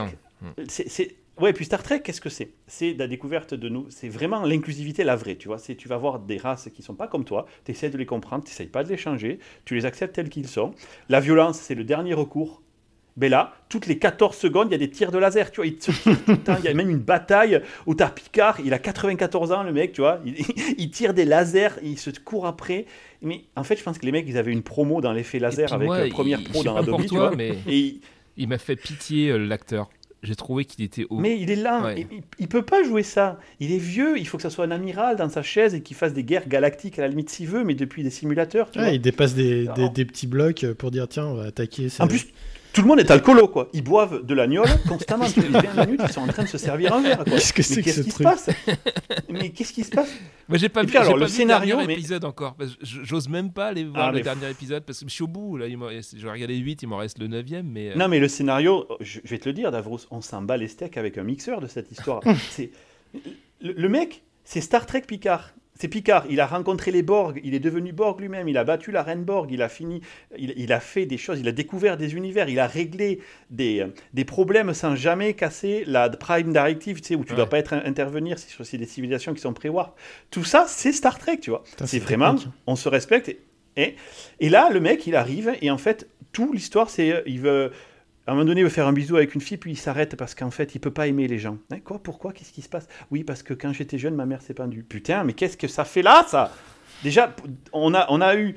c'est- ouais. Puis Star Trek, qu'est-ce que c'est? C'est la découverte de nous. C'est vraiment l'inclusivité, la vraie. Tu vois, c'est tu vas voir des races qui sont pas comme toi. Tu essaies de les comprendre. Tu pas de les changer. Tu les acceptes tels qu'ils sont. La violence, c'est le dernier recours. Ben là, toutes les 14 secondes, il y a des tirs de laser, tu vois, il y a même une bataille où t'as Picard, il a 94 ans, le mec, tu vois, il, il tire des lasers, il se court après. Mais en fait, je pense que les mecs, ils avaient une promo dans l'effet Et laser avec moi, euh, Premiere il- Pro dans Adobe, tu toi, vois. mais Et il- il m'a fait pitié euh, l'acteur. J'ai trouvé qu'il était au. mais il est là, Ouais. il, il- peut pas jouer ça. Il est vieux, il faut que ça soit un amiral dans sa chaise et qu'il fasse des guerres galactiques à la limite s'il veut, mais depuis des simulateurs, tu Ouais, vois. il dépasse des, des, Alors- des petits blocs pour dire tiens, on va attaquer. ça- En plus, tout le monde est alcoolo, quoi. Ils boivent de l'agnole constamment. Toutes les 20 minutes, ils sont en train de se servir un verre, quoi. Qu'est-ce que c'est Mais que qu'est-ce ce qui se truc passe Mais qu'est-ce qui se passe Moi, j'ai pas Et vu, puis alors, j'ai le pas vu scénario, dernier mais- épisode encore. J'ose même pas aller voir Ah, le mais- dernier épisode parce que je suis au bout. Là, je vais regarder 8, il m'en reste le 9ème. Mais, euh, Non, mais le scénario, je, vais te le dire, Davros, on s'en bat les steaks avec un mixeur de cette histoire. c'est le mec, c'est Star Trek Picard. C'est Picard, il a rencontré les Borg, il est devenu Borg lui-même, il a battu la reine Borg, il a fini, il, il a fait des choses, il a découvert des univers, il a réglé des, des problèmes sans jamais casser la Prime Directive, tu sais, où tu ne dois pas être intervenir si c'est des civilisations qui sont pré-warp. Tout ça, c'est Star Trek, tu vois. C'est vraiment, on se respecte. Et, et là, le mec, il arrive, et en fait, tout l'histoire, c'est, euh, il veut, à un moment donné, il veut faire un bisou avec une fille, puis il s'arrête parce qu'en fait, il peut pas aimer les gens. Hein, quoi Pourquoi Qu'est-ce qui se passe? Oui, parce que quand j'étais jeune, ma mère s'est pendue. Putain, mais qu'est-ce que ça fait là, ça? Déjà, on a, on a eu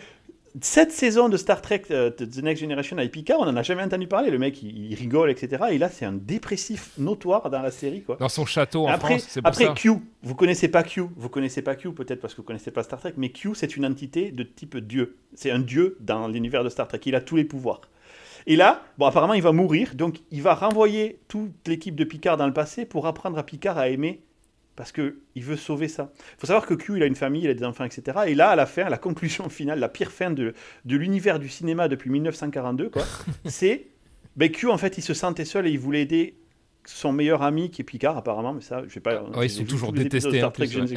sept saisons de Star Trek euh, de The Next Generation avec Picard, on en a jamais entendu parler. Le mec, il, il rigole, etc. Et là, c'est un dépressif notoire dans la série, quoi. Dans son château en Après, France, c'est après ça. Q, vous connaissez pas Q, vous connaissez pas Q peut-être parce que vous connaissez pas Star Trek, mais Q c'est une entité de type dieu. C'est un dieu dans l'univers de Star Trek. Il a tous les pouvoirs. Et là, bon, apparemment, il va mourir, donc il va renvoyer toute l'équipe de Picard dans le passé pour apprendre à Picard à aimer, parce que il veut sauver ça. Il faut savoir que Q, il a une famille, il a des enfants, etc. Et là, à la fin, la conclusion finale, la pire fin de, de l'univers du cinéma depuis 1942, quoi, c'est ben, Q, en fait, il se sentait seul et il voulait aider son meilleur ami qui est Picard apparemment mais ça je vais pas Ouais, ils sont toujours détestés, plus, sais-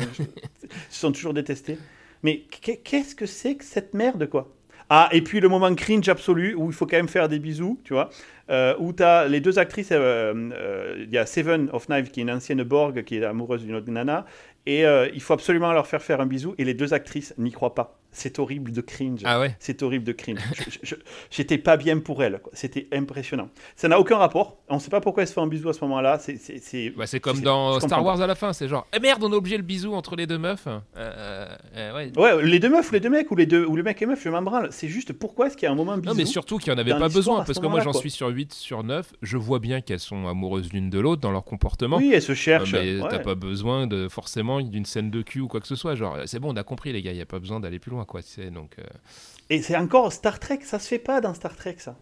ils sont toujours détestés. Mais qu'est- qu'est-ce que c'est que cette merde quoi? Ah et puis le moment cringe absolu où il faut quand même faire des bisous tu vois euh, où tu as les deux actrices euh, euh, il y a Seven of Knives qui est une ancienne Borg qui est amoureuse d'une autre nana et il faut absolument leur faire faire un bisou et les deux actrices n'y croient pas c'est horrible de cringe Ah ouais c'est horrible de cringe. J'étais pas bien pour elle. C'était impressionnant. Ça n'a aucun rapport. On ne sait pas pourquoi elle se fait un bisou à ce moment-là. C'est, Bah, comme dans Star Wars à la fin, c'est genre, eh merde, on a oublié le bisou entre les deux meufs. Euh, euh, ouais. les deux meufs ou les deux mecs ou les deux ou le mec et meuf, je m'en branle. C'est juste pourquoi est-ce qu'il y a un moment bisou Non, mais surtout qu'il n'y en avait pas besoin, parce que moi j'en suis sur 8 sur 9, je vois bien qu'elles sont amoureuses l'une de l'autre dans leur comportement. Oui, elle se Euh, cherche. mais ouais. t'as pas besoin de forcément d'une scène de cul ou quoi que ce soit. Genre, c'est bon, on a compris les gars, il y a pas besoin d'aller plus loin, quoi. tu Donc, euh, Et c'est encore Star Trek. Ça se fait pas dans Star Trek, ça?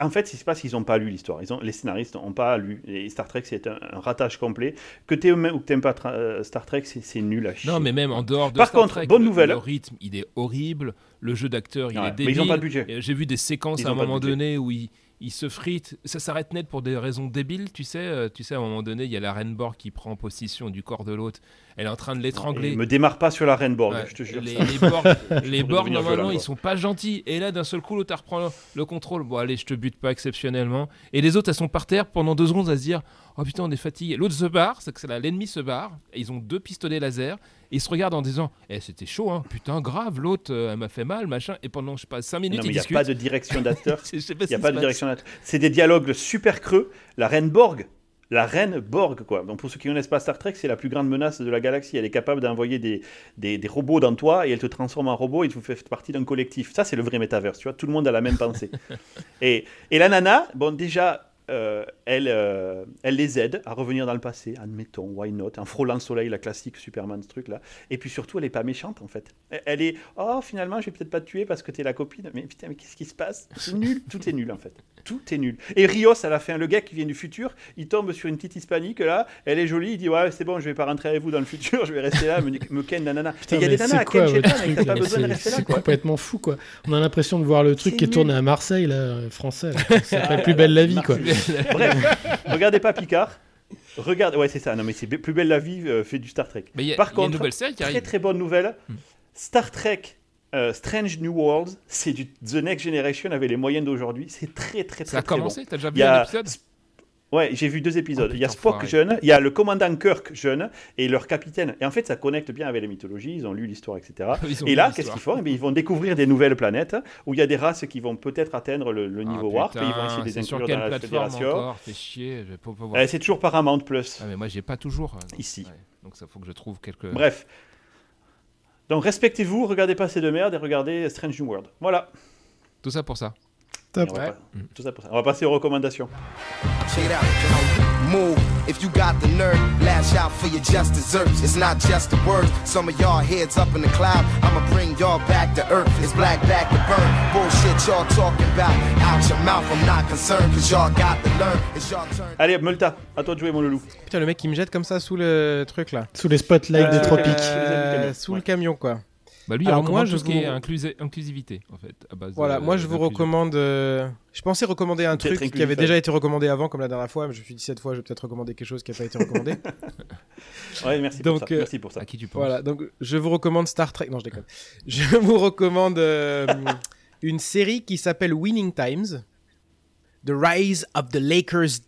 En fait, c'est pas qu'ils n'ont pas lu l'histoire. Ils ont, les scénaristes n'ont pas lu. Et Star Trek, c'est un, un ratage complet. Que tu aimes ou que t'aimes pas tra- euh, Star Trek, c'est, c'est nul à chier. non, mais même en dehors de Par Star contre, Trek, bonne le- nouvelle. Le rythme, il est horrible. Le jeu d'acteur, il Ouais, est mais débile. ils ont pas de budget. Et J'ai vu des séquences Ils à un moment donné où ils, ils se fritent. Ça s'arrête net pour des raisons débiles, tu sais. euh, Tu sais, à un moment donné, il y a la reine Borg qui prend possession du corps de l'autre. Elle est en train de l'étrangler. me démarre pas sur la Reine Borg, Ouais, je te jure. les, ça. les Borg, les Borg, normalement, ils sont pas gentils. Et là, d'un seul coup, l'autre reprend le, le contrôle. Bon, allez, je te bute pas exceptionnellement. Et les autres, elles sont par terre pendant deux secondes à se dire Oh putain, on est fatigué. L'autre se barre, c'est que l'ennemi se barre. Et ils ont deux pistolets laser. Et ils se regardent en disant Eh, c'était chaud, hein. Putain, grave, l'autre, euh, elle m'a fait mal, machin. Et pendant, je sais pas, cinq minutes, Non, mais il n'y a discutent. pas de direction d'acteur. Il n'y a pas de direction d'acteur. C'est des dialogues super creux. La Reine Borg, la Reine Borg, quoi. Donc pour ceux qui ne connaissent pas Star Trek, c'est la plus grande menace de la galaxie. Elle est capable d'envoyer des, des, des robots dans toi et elle te transforme en robot et tu fais partie d'un collectif. Ça, c'est le vrai métaverse, tu vois. Tout le monde a la même pensée. et, et la nana, bon, déjà. Euh, elle, euh, elle les aide à revenir dans le passé, admettons, why not, en frôlant le soleil, la classique Superman, ce truc-là. Et puis surtout, elle est pas méchante, en fait. Elle- est, oh, finalement, je vais peut-être pas te tuer parce que t'es la copine. Mais putain, mais qu'est-ce qui se passe? C'est nul, tout est nul, en fait. Tout est nul. Et Rios, à la fin, le gars qui vient du futur, il tombe sur une petite hispanique là, elle est jolie, il dit Ouais, c'est bon, je vais pas rentrer avec vous dans le futur, je vais rester là, me, me ken, nanana. Putain, il y a des nanas à c'est quoi ken chez pas besoin de C'est- rester là, C'est complètement fou, quoi. On a l'impression de voir le truc C'est qui est tourné à Marseille, là, euh, français. s'appelle Plus belle la vie, quoi. Bref, regardez pas Picard. Regarde, ouais, c'est ça. Non, mais c'est plus belle la vie euh, fait du Star Trek. Mais il y a, Par il y a contre, une nouvelle série qui Très arrive. très bonne nouvelle. Hmm. Star Trek euh, Strange New Worlds, c'est du The Next Generation avec les moyens d'aujourd'hui. C'est très très très Ça a très bon. commencé T'as déjà vu y un a épisode? Ouais, j'ai vu deux épisodes. Oh, il y a putain, Spock jeune, il y a le commandant Kirk jeune et leur capitaine. Et en fait, ça connecte bien avec la mythologie. Ils ont lu l'histoire, etc. Et là, qu'est-ce qu'ils font? Eh bien, Ils vont découvrir des nouvelles planètes où il y a des races qui vont peut-être atteindre le, le Ah, niveau Warp et ils vont putain, essayer de les inclure dans la fédération. Euh, c'est toujours Paramount Plus Ah mais moi j'ai pas toujours. euh, ici. ouais. Donc ça faut que je trouve quelques. Bref. Donc respectez-vous, regardez pas ces deux merdes et regardez Strange New World. Voilà. Tout ça pour ça. Top. On va Ouais. pas- Tout ça pour ça. On va passer aux recommandations. Check it out. Move if you got the nerve. Lash out for your just desserts. It's not just the words. Some of y'all heads up in the cloud. I'ma bring y'all back to earth. It's black back to burn. Bullshit y'all talking about. Out your mouth, I'm not concerned. Cause y'all got to learn. It's y'all turn. Allez, Multa, à toi de jouer mon loulou. Putain, le mec qui me jette comme ça sous le truc là. Sous les spotlights Euh, des tropiques. Euh, Euh, camion. sous Ouais. le camion quoi. Bah lui, Alors moi, je tout ce qui est vous- inclusi- inclusivité en fait. à base Voilà, de- moi je vous recommande. euh, Je pensais recommander un truc qui avait déjà été recommandé avant, comme la dernière fois, mais je me suis dit cette fois, je vais peut-être recommander quelque chose qui n'a pas été recommandé. Ouais, merci Donc, pour ça. euh, Merci pour ça. À qui tu penses voilà, donc je vous recommande Star Trek. Non, je déconne. Je vous recommande euh, une série qui s'appelle Winning Times The Rise of the Lakers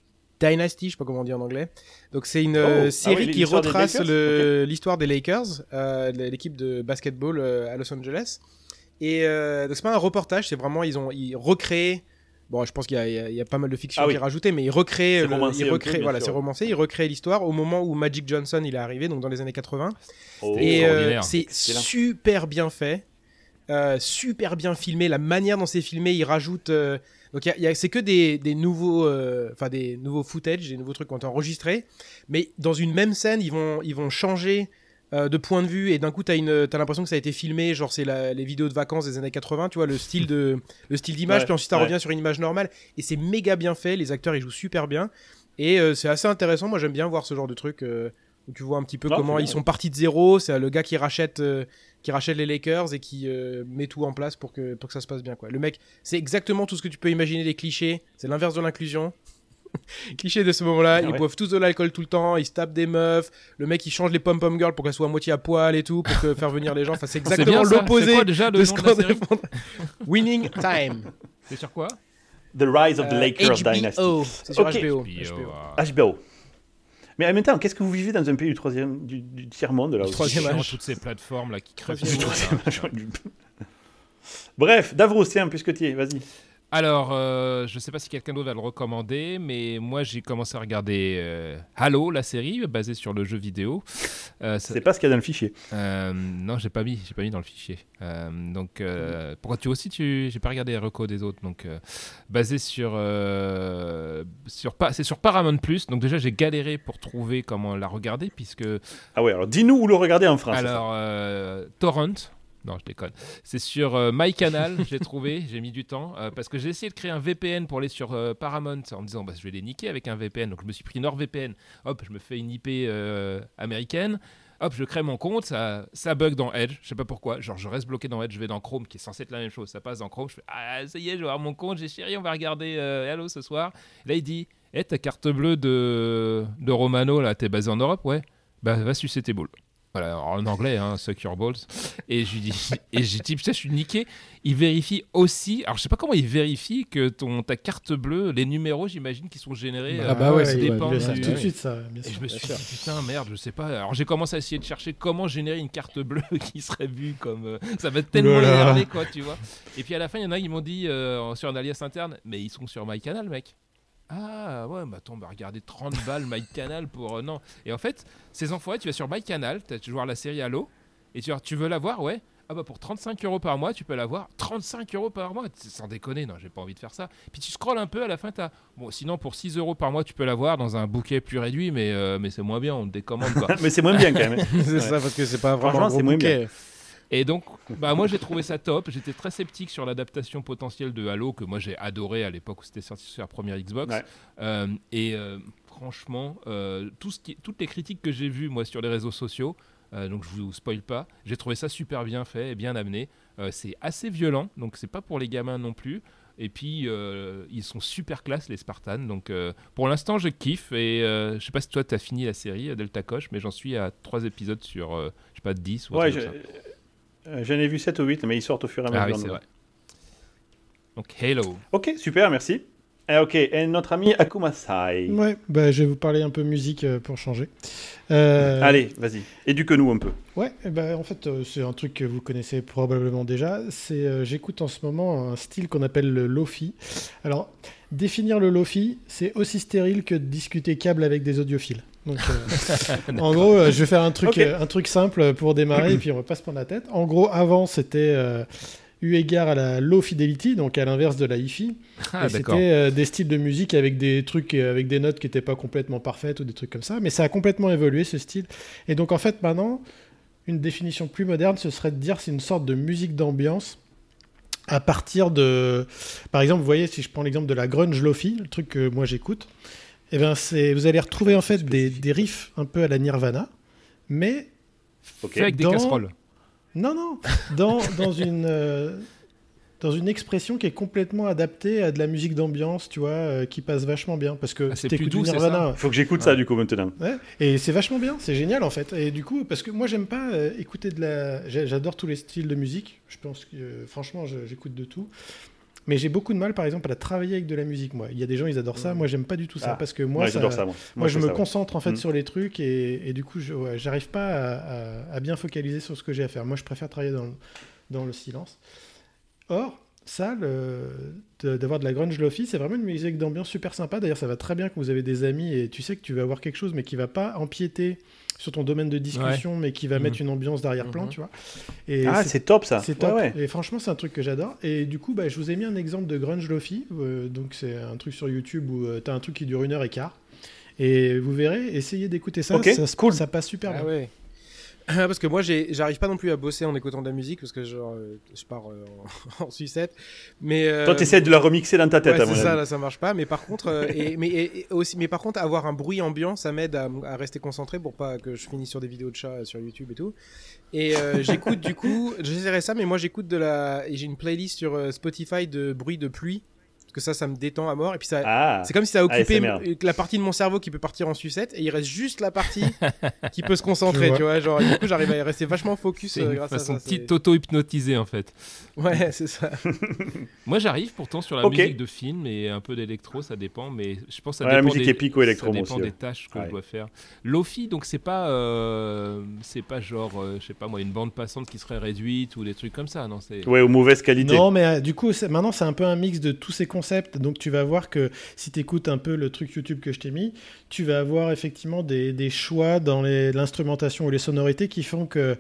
Dynasty, je sais pas comment on dit en anglais. Donc c'est une Oh, euh, ah série oui, qui l'histoire des retrace Lakers le- l'histoire des Lakers, euh, l'équipe de basketball euh, à Los Angeles. Et euh, donc c'est pas un reportage, c'est vraiment ils ont ils recréé. Bon, je pense qu'il y, a- y pas mal de fiction Ah qui oui. est rajoutée, mais ils recréent, C'est le- romancé ils recréent- voilà, c'est romancé, ils recréent l'histoire au moment où Magic Johnson il est arrivé, donc dans les années 80. Oh. Et euh, c'est super bien fait, euh, super bien filmé. La manière dont c'est filmé, il rajoute. Donc il y a- il y a- c'est que des, des nouveaux, euh, enfin des nouveaux footage, des nouveaux trucs qui ont été enregistrés. Mais dans une même scène, ils vont, ils vont changer. euh, de point de vue et d'un coup t'as une t'as l'impression que ça a été filmé genre c'est les vidéos de vacances des années 80 tu vois le style de le style d'image Ouais, puis ensuite ça ouais. revient sur une image normale et c'est méga bien fait les acteurs ils jouent super bien et euh, c'est assez intéressant moi j'aime bien voir ce genre de truc euh, où tu vois un petit peu Ah, comment ils sont partis de zéro c'est euh, le gars qui rachète euh, qui rachète les Lakers et qui euh, met tout en place pour que pour que ça se passe bien quoi le mec c'est exactement tout ce que tu peux imaginer des clichés c'est l'inverse de l'inclusion cliché de ce moment-là, Ah ils ouais. boivent tous de l'alcool tout le temps, ils se tapent des meufs, le mec il change les pom-pom girls pour qu'elles soient à moitié à poil et tout, pour que, faire venir les gens, enfin c'est exactement l'opposé de ce qu'on défend. Winning Time. C'est sur quoi? The Rise of the Euh, Lakers HBO. Dynasty. C'est sur Ok. HBO. HBO. HBO. Mais en même temps, qu'est-ce que vous vivez dans un pays du troisième, du, du tiers monde là aussi Troisième âge. toutes ces plateformes là qui crèvent. Troisième là. Bref, Davros, tiens, puisque tu y es, vas-y. Alors, euh, je sais pas si quelqu'un d'autre va le recommander, mais moi j'ai commencé à regarder euh, Halo, la série basée sur le jeu vidéo. Euh, ça- C'est pas ce qu'il y a dans le fichier. euh, non, j'ai pas mis, j'ai pas mis dans le fichier. Euh, donc, euh, pourquoi tu aussi, tu, j'ai pas regardé les recos des autres. Donc, basé sur, sur pa- c'est sur Paramount Plus. Donc déjà, j'ai galéré pour trouver comment la regarder puisque Ah ouais, alors dis-nous où le regarder en France. alors, Torrent. Non, je déconne. C'est sur euh, MyCanal, j'ai trouvé, j'ai mis du temps, euh, parce que j'ai essayé de créer un VPN pour aller sur euh, Paramount en me disant bah, je vais les niquer avec un VPN. Donc je me suis pris NordVPN, hop, je me fais une IP euh, américaine, hop, je crée mon compte, ça, ça bug dans Edge, je sais pas pourquoi. Genre je reste bloqué dans Edge, je vais dans Chrome, qui est censé être la même chose, ça passe dans Chrome, je fais ah ça y est, je vais avoir mon compte, j'ai chéri, on va regarder Halo ce soir. Là il dit, eh ta carte bleue de, de Romano, là, t'es basé en Europe, ouais Bah va sucer tes boules. Voilà, en anglais, hein, suck your balls. Et je lui dis, et j'ai dit, putain, je suis niqué. Il vérifie aussi, alors je sais pas comment il vérifie que ton, ta carte bleue, les numéros, j'imagine, qui sont générés. Ah bah ouais, ça c'est- dépend ils le savent du- tout de suite, ça, bien Et je me suis dit, putain, merde, je sais pas. Alors j'ai commencé à essayer de chercher comment générer une carte bleue qui serait vue comme. euh, ça va tellement Oulala. énerver, quoi, tu vois. Et puis à la fin, il y en a qui m'ont dit euh, sur un alias interne, mais ils sont sur MyCanal, mec. Ah ouais, bah attends, on va regarder 30 balles MyCanal pour. euh, non. Et en fait, ces enfoirés, tu vas sur MyCanal, tu vas voir la série Halo, et tu, vas- tu veux la voir, ouais. Ah bah pour 35 euros par mois, tu peux la voir. 35 euros par mois, sans déconner, non, j'ai pas envie de faire ça. Puis tu scrolles un peu, à la fin, t'as. Bon, sinon pour 6 euros par mois, tu peux la voir dans un bouquet plus réduit, mais, euh, mais c'est moins bien, on te décommande quoi. Mais c'est moins bien quand même. c'est ça, parce que c'est pas vraiment Franchement, c'est moins bouquet. Et donc, bah, moi j'ai trouvé ça top. J'étais très sceptique sur l'adaptation potentielle de Halo, que moi j'ai adoré à l'époque où c'était sorti sur la première Xbox. Ouais. Euh, et euh, franchement, euh, tout ce qui, toutes les critiques que j'ai vues moi sur les réseaux sociaux, euh, donc je vous spoil pas, j'ai trouvé ça super bien fait et bien amené. Euh, c'est assez violent, donc c'est pas pour les gamins non plus. Et puis euh, ils sont super classe les Spartans. Donc euh, pour l'instant je kiffe et euh, je sais pas si toi t'as fini la série Delta Koch, mais j'en suis à 3 épisodes sur euh, je sais pas 10 ou Ouais, je- j'en ai vu 7 ou 8, mais ils sortent au fur et à mesure. Ah oui, donc. c'est vrai. Donc Halo. Ok, super, merci. Eh, ok, et notre ami Akumasai. Ouais, bah, je vais vous parler un peu musique euh, pour changer. Euh, Allez, vas-y, éduque-nous un peu. Ouais, eh ben, en fait, euh, c'est un truc que vous connaissez probablement déjà. C'est, euh, j'écoute en ce moment un style qu'on appelle le lofi. Alors, définir le lofi, c'est aussi stérile que de discuter câble avec des audiophiles. Donc, euh, en gros, euh, je vais faire un truc, Ok. euh, un truc simple pour démarrer, et puis on va pas se prendre la tête. En gros, avant, c'était eu égard à la low fidelity, donc à l'inverse de la hi-fi. Ah c'était des styles de musique avec des trucs, avec des notes qui n'étaient pas complètement parfaites ou des trucs comme ça. Mais ça a complètement évolué ce style. Et donc en fait maintenant, une définition plus moderne, ce serait de dire c'est une sorte de musique d'ambiance à partir de, par exemple, vous voyez si je prends l'exemple de la grunge lofi, le truc que moi j'écoute, et ben c'est, vous allez retrouver en fait des, des riffs un peu à la Nirvana, mais avec des casseroles. non, non, dans, dans, une, euh, dans une expression qui est complètement adaptée à de la musique d'ambiance, tu vois, euh, qui passe vachement bien. Parce que Ah, c'est plus doux, Nirvana, Faut que j'écoute ça du coup maintenant. ouais, et c'est vachement bien, c'est génial en fait. Et du coup, parce que moi j'aime pas euh, écouter de la. J'adore tous les styles de musique, je pense que euh, franchement j'écoute de tout. Mais j'ai beaucoup de mal par exemple à travailler avec de la musique, moi. Il y a des gens, ils adorent ça, moi j'aime pas du tout ça, Ah, parce que moi Moi, ça- j'adore ça, moi. moi, je me ça, ouais. concentre en fait Mm. sur les trucs et, et du coup, je ouais, j'arrive pas à, à- à bien focaliser sur ce que j'ai à faire. Moi, je préfère travailler dans, dans le silence. Or, ça, de- d'avoir de la grunge lofi, c'est vraiment une musique d'ambiance super sympa. D'ailleurs, ça va très bien quand vous avez des amis et tu sais que tu vas avoir quelque chose, mais qui va pas empiéter sur ton domaine de discussion, mais qui va Mhm. mettre une ambiance d'arrière-plan, Mhm. tu vois. Et Ah, c'est- top ça. c'est top. ouais. Et franchement, c'est un truc que j'adore. Et du coup, bah, je vous ai mis un exemple de grunge lofi. Euh, donc, c'est un truc sur YouTube où tu as un truc qui dure une heure et quart. Et vous verrez, essayez d'écouter ça. Ok, ça, se- cool. ça passe super Ah bien. parce que moi, j'arrive pas non plus à bosser en écoutant de la musique parce que genre, euh, je pars euh, en, en sucette. Mais euh, Toi, t'essaies de la remixer dans ta tête, ouais, c'est ça, là, ça marche pas. Mais par contre, euh, et, mais, et- aussi, mais par contre, avoir un bruit ambiant, ça m'aide à, à rester concentré pour pas que je finisse sur des vidéos de chats sur YouTube et tout. Et j'écoute du coup, j'essaierai ça, mais moi j'écoute de la, j'ai une playlist sur Spotify de bruit de pluie parce que ça, ça me détend à mort. Et puis ça, Ah, c'est comme si ça occupait ASMR. m- la partie de mon cerveau qui peut partir en sucette et il reste juste la partie qui peut se concentrer, tu vois. Genre, et du coup, j'arrive à rester vachement focus C'est euh, une grâce à façon ça. c'est- petite auto-hypnotisée en fait. Ouais, c'est ça. Moi j'arrive pourtant sur la Ok. musique de film et un peu d'électro, ça dépend, mais je pense que ça Ouais, la dépend musique des, épico-électro, ça moi dépend aussi, des ouais. tâches que Ouais. je dois faire. Lofi, donc c'est pas, euh, c'est pas genre, euh, je sais pas moi, une bande passante qui serait réduite ou des trucs comme ça, non c'est. Ouais, aux mauvaises qualités. Non, mais euh, du coup, c'est- maintenant, c'est un peu un mix de tous ces concepts. Donc, tu vas voir que si tu écoutes un peu le truc YouTube que je t'ai mis, tu vas avoir effectivement des, des choix dans l'instrumentation ou les sonorités qui font que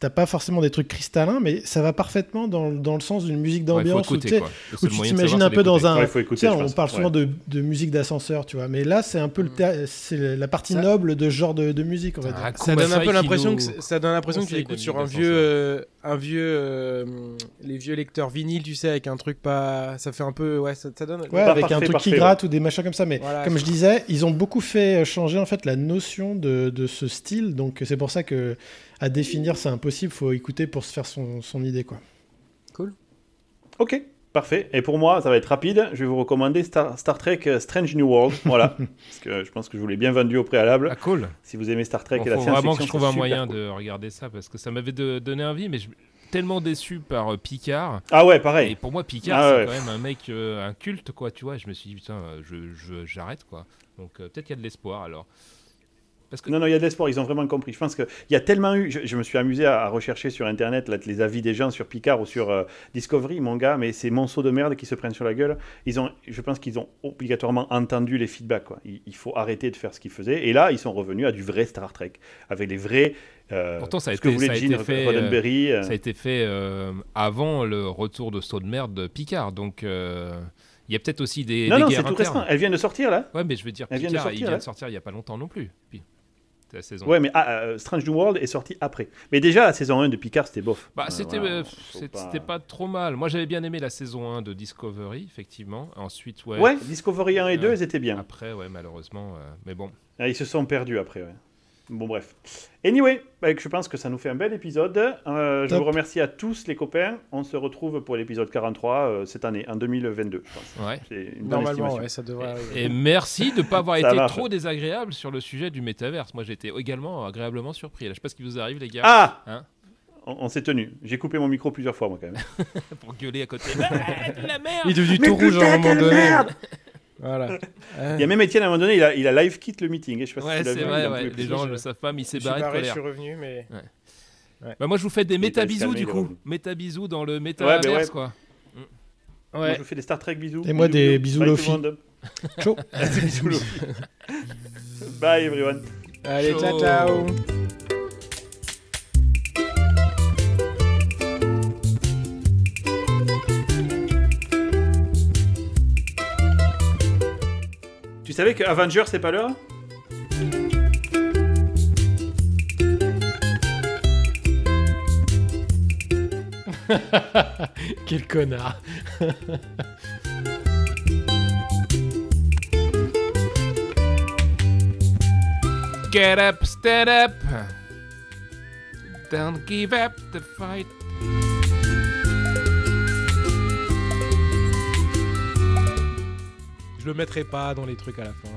t'as pas forcément des trucs cristallins, mais ça va parfaitement dans, dans le sens d'une musique Ouais, d'ambiance où, tu où t'imagines un peu dans un. Ouais, écouter, on pense. parle Ouais. souvent de, de musique d'ascenseur, tu vois, mais là, c'est un peu le ter- c'est la partie Ça- noble de ce genre de, de musique, dire. Ah, Ça donne un peu l'impression que ça donne l'impression que tu conseille écoutes de sur un musique vieux, euh, un vieux, euh, les vieux lecteurs vinyle, tu sais, avec un truc pas, ça fait un peu, ouais, ça, ça donne. Ouais, Pas avec un truc parfait, qui gratte ou des machins comme ça. Mais comme je disais, ils ont beaucoup fait changer en fait la notion de, de ce style. Donc c'est pour ça que à définir, c'est impossible. Faut écouter pour se faire son, son idée, quoi. Ok, parfait. Et pour moi, ça va être rapide. Je vais vous recommander Star, Star Trek euh, Strange New World. Voilà. Parce que je pense que je vous l'ai bien vendu au préalable. Ah cool. Si vous aimez Star Trek Bon, et la faut vraiment science-fiction, que je trouve un moyen cool. de regarder ça parce que ça m'avait donné envie, mais je tellement déçu par euh, Picard. Ah ouais, Et pareil. pour moi, Picard, Ah c'est ouais. quand même un mec, euh, un culte, quoi, tu vois. Je me suis dit, putain, je, je- j'arrête, quoi. Donc euh, peut-être qu'il y a de l'espoir, alors. Parce que Non, non, il y a de l'espoir, ils ont vraiment compris. Je pense qu'il y a tellement eu. Je, je me suis amusé à, à rechercher sur internet là, les avis des gens sur Picard ou sur euh, Discovery, mon gars, mais ces monceaux de merde qui se prennent sur la gueule. Ils ont, je pense qu'ils ont obligatoirement entendu les feedbacks. Quoi. Il, il faut arrêter de faire ce qu'ils faisaient. Et là, ils sont revenus à du vrai Star Trek, avec les vrais. euh, Pourtant, ça a été- ça a été fait, euh, ça a été fait avant le retour de saut de merde de Picard. Donc il y a peut-être aussi des, Non, des non, c'est tout récent. Elle vient de sortir là. Ouais, mais je veux dire, Elle vient de Picard, il sortir, vient de sortir il y a pas longtemps non plus. Puis- la saison. Ouais, mais ah, euh, Strange New World est sorti après. Mais déjà, la saison 1 de Picard, c'était bof. Bah, Euh, c'était voilà, euh, pas trop mal. Moi, j'avais bien aimé la saison 1 de Discovery, effectivement. Ensuite, ouais. Ouais, Discovery 1 et 2, Ouais. ils étaient bien. Après, ouais, malheureusement. euh, mais bon. Ah, ils se sont perdus après, ouais. Bon, bref. Anyway, bah, je pense que ça nous fait un bel épisode. Euh, je vous remercie à tous les copains. On se retrouve pour l'épisode 43 euh, cette année, en 2022, je pense. Ouais. C'est une bonne Normalement, ouais, ça devrait arriver. Et merci de ne pas avoir été marche. trop désagréable sur le sujet du métaverse. Moi, j'ai été également agréablement surpris. Là, je sais pas ce qui vous arrive, les gars, Ah Hein On, on s'est tenu. J'ai coupé mon micro plusieurs fois, moi, quand même. pour gueuler à côté. Ah, de la merde Il est devenu Mais tout rouge à un moment donné. merde Voilà. Il y a même Étienne, à un moment donné, il a, il a live quitté le meeting. Et je sais pas si Ouais, tu l'as c'est vu, vrai, ouais. plus. les gens ne le savent pas, mais il s'est barré de je suis revenu, mais Bah, moi, je vous fais des méta-bisous, calmé, du coup. revenu. Méta-bisous dans le ouais. quoi. Moi, ouais. je vous fais des Star Trek bisous. Et moi, des bisous. bisous Lofi. Ciao. Bisous. Bye, everyone. Allez, Ciao. ciao, savais que Avenger, c'est pas l'heure Quel connard. Get up, stand up. Don't give up the fight. Le mettrai pas dans les trucs à la fin.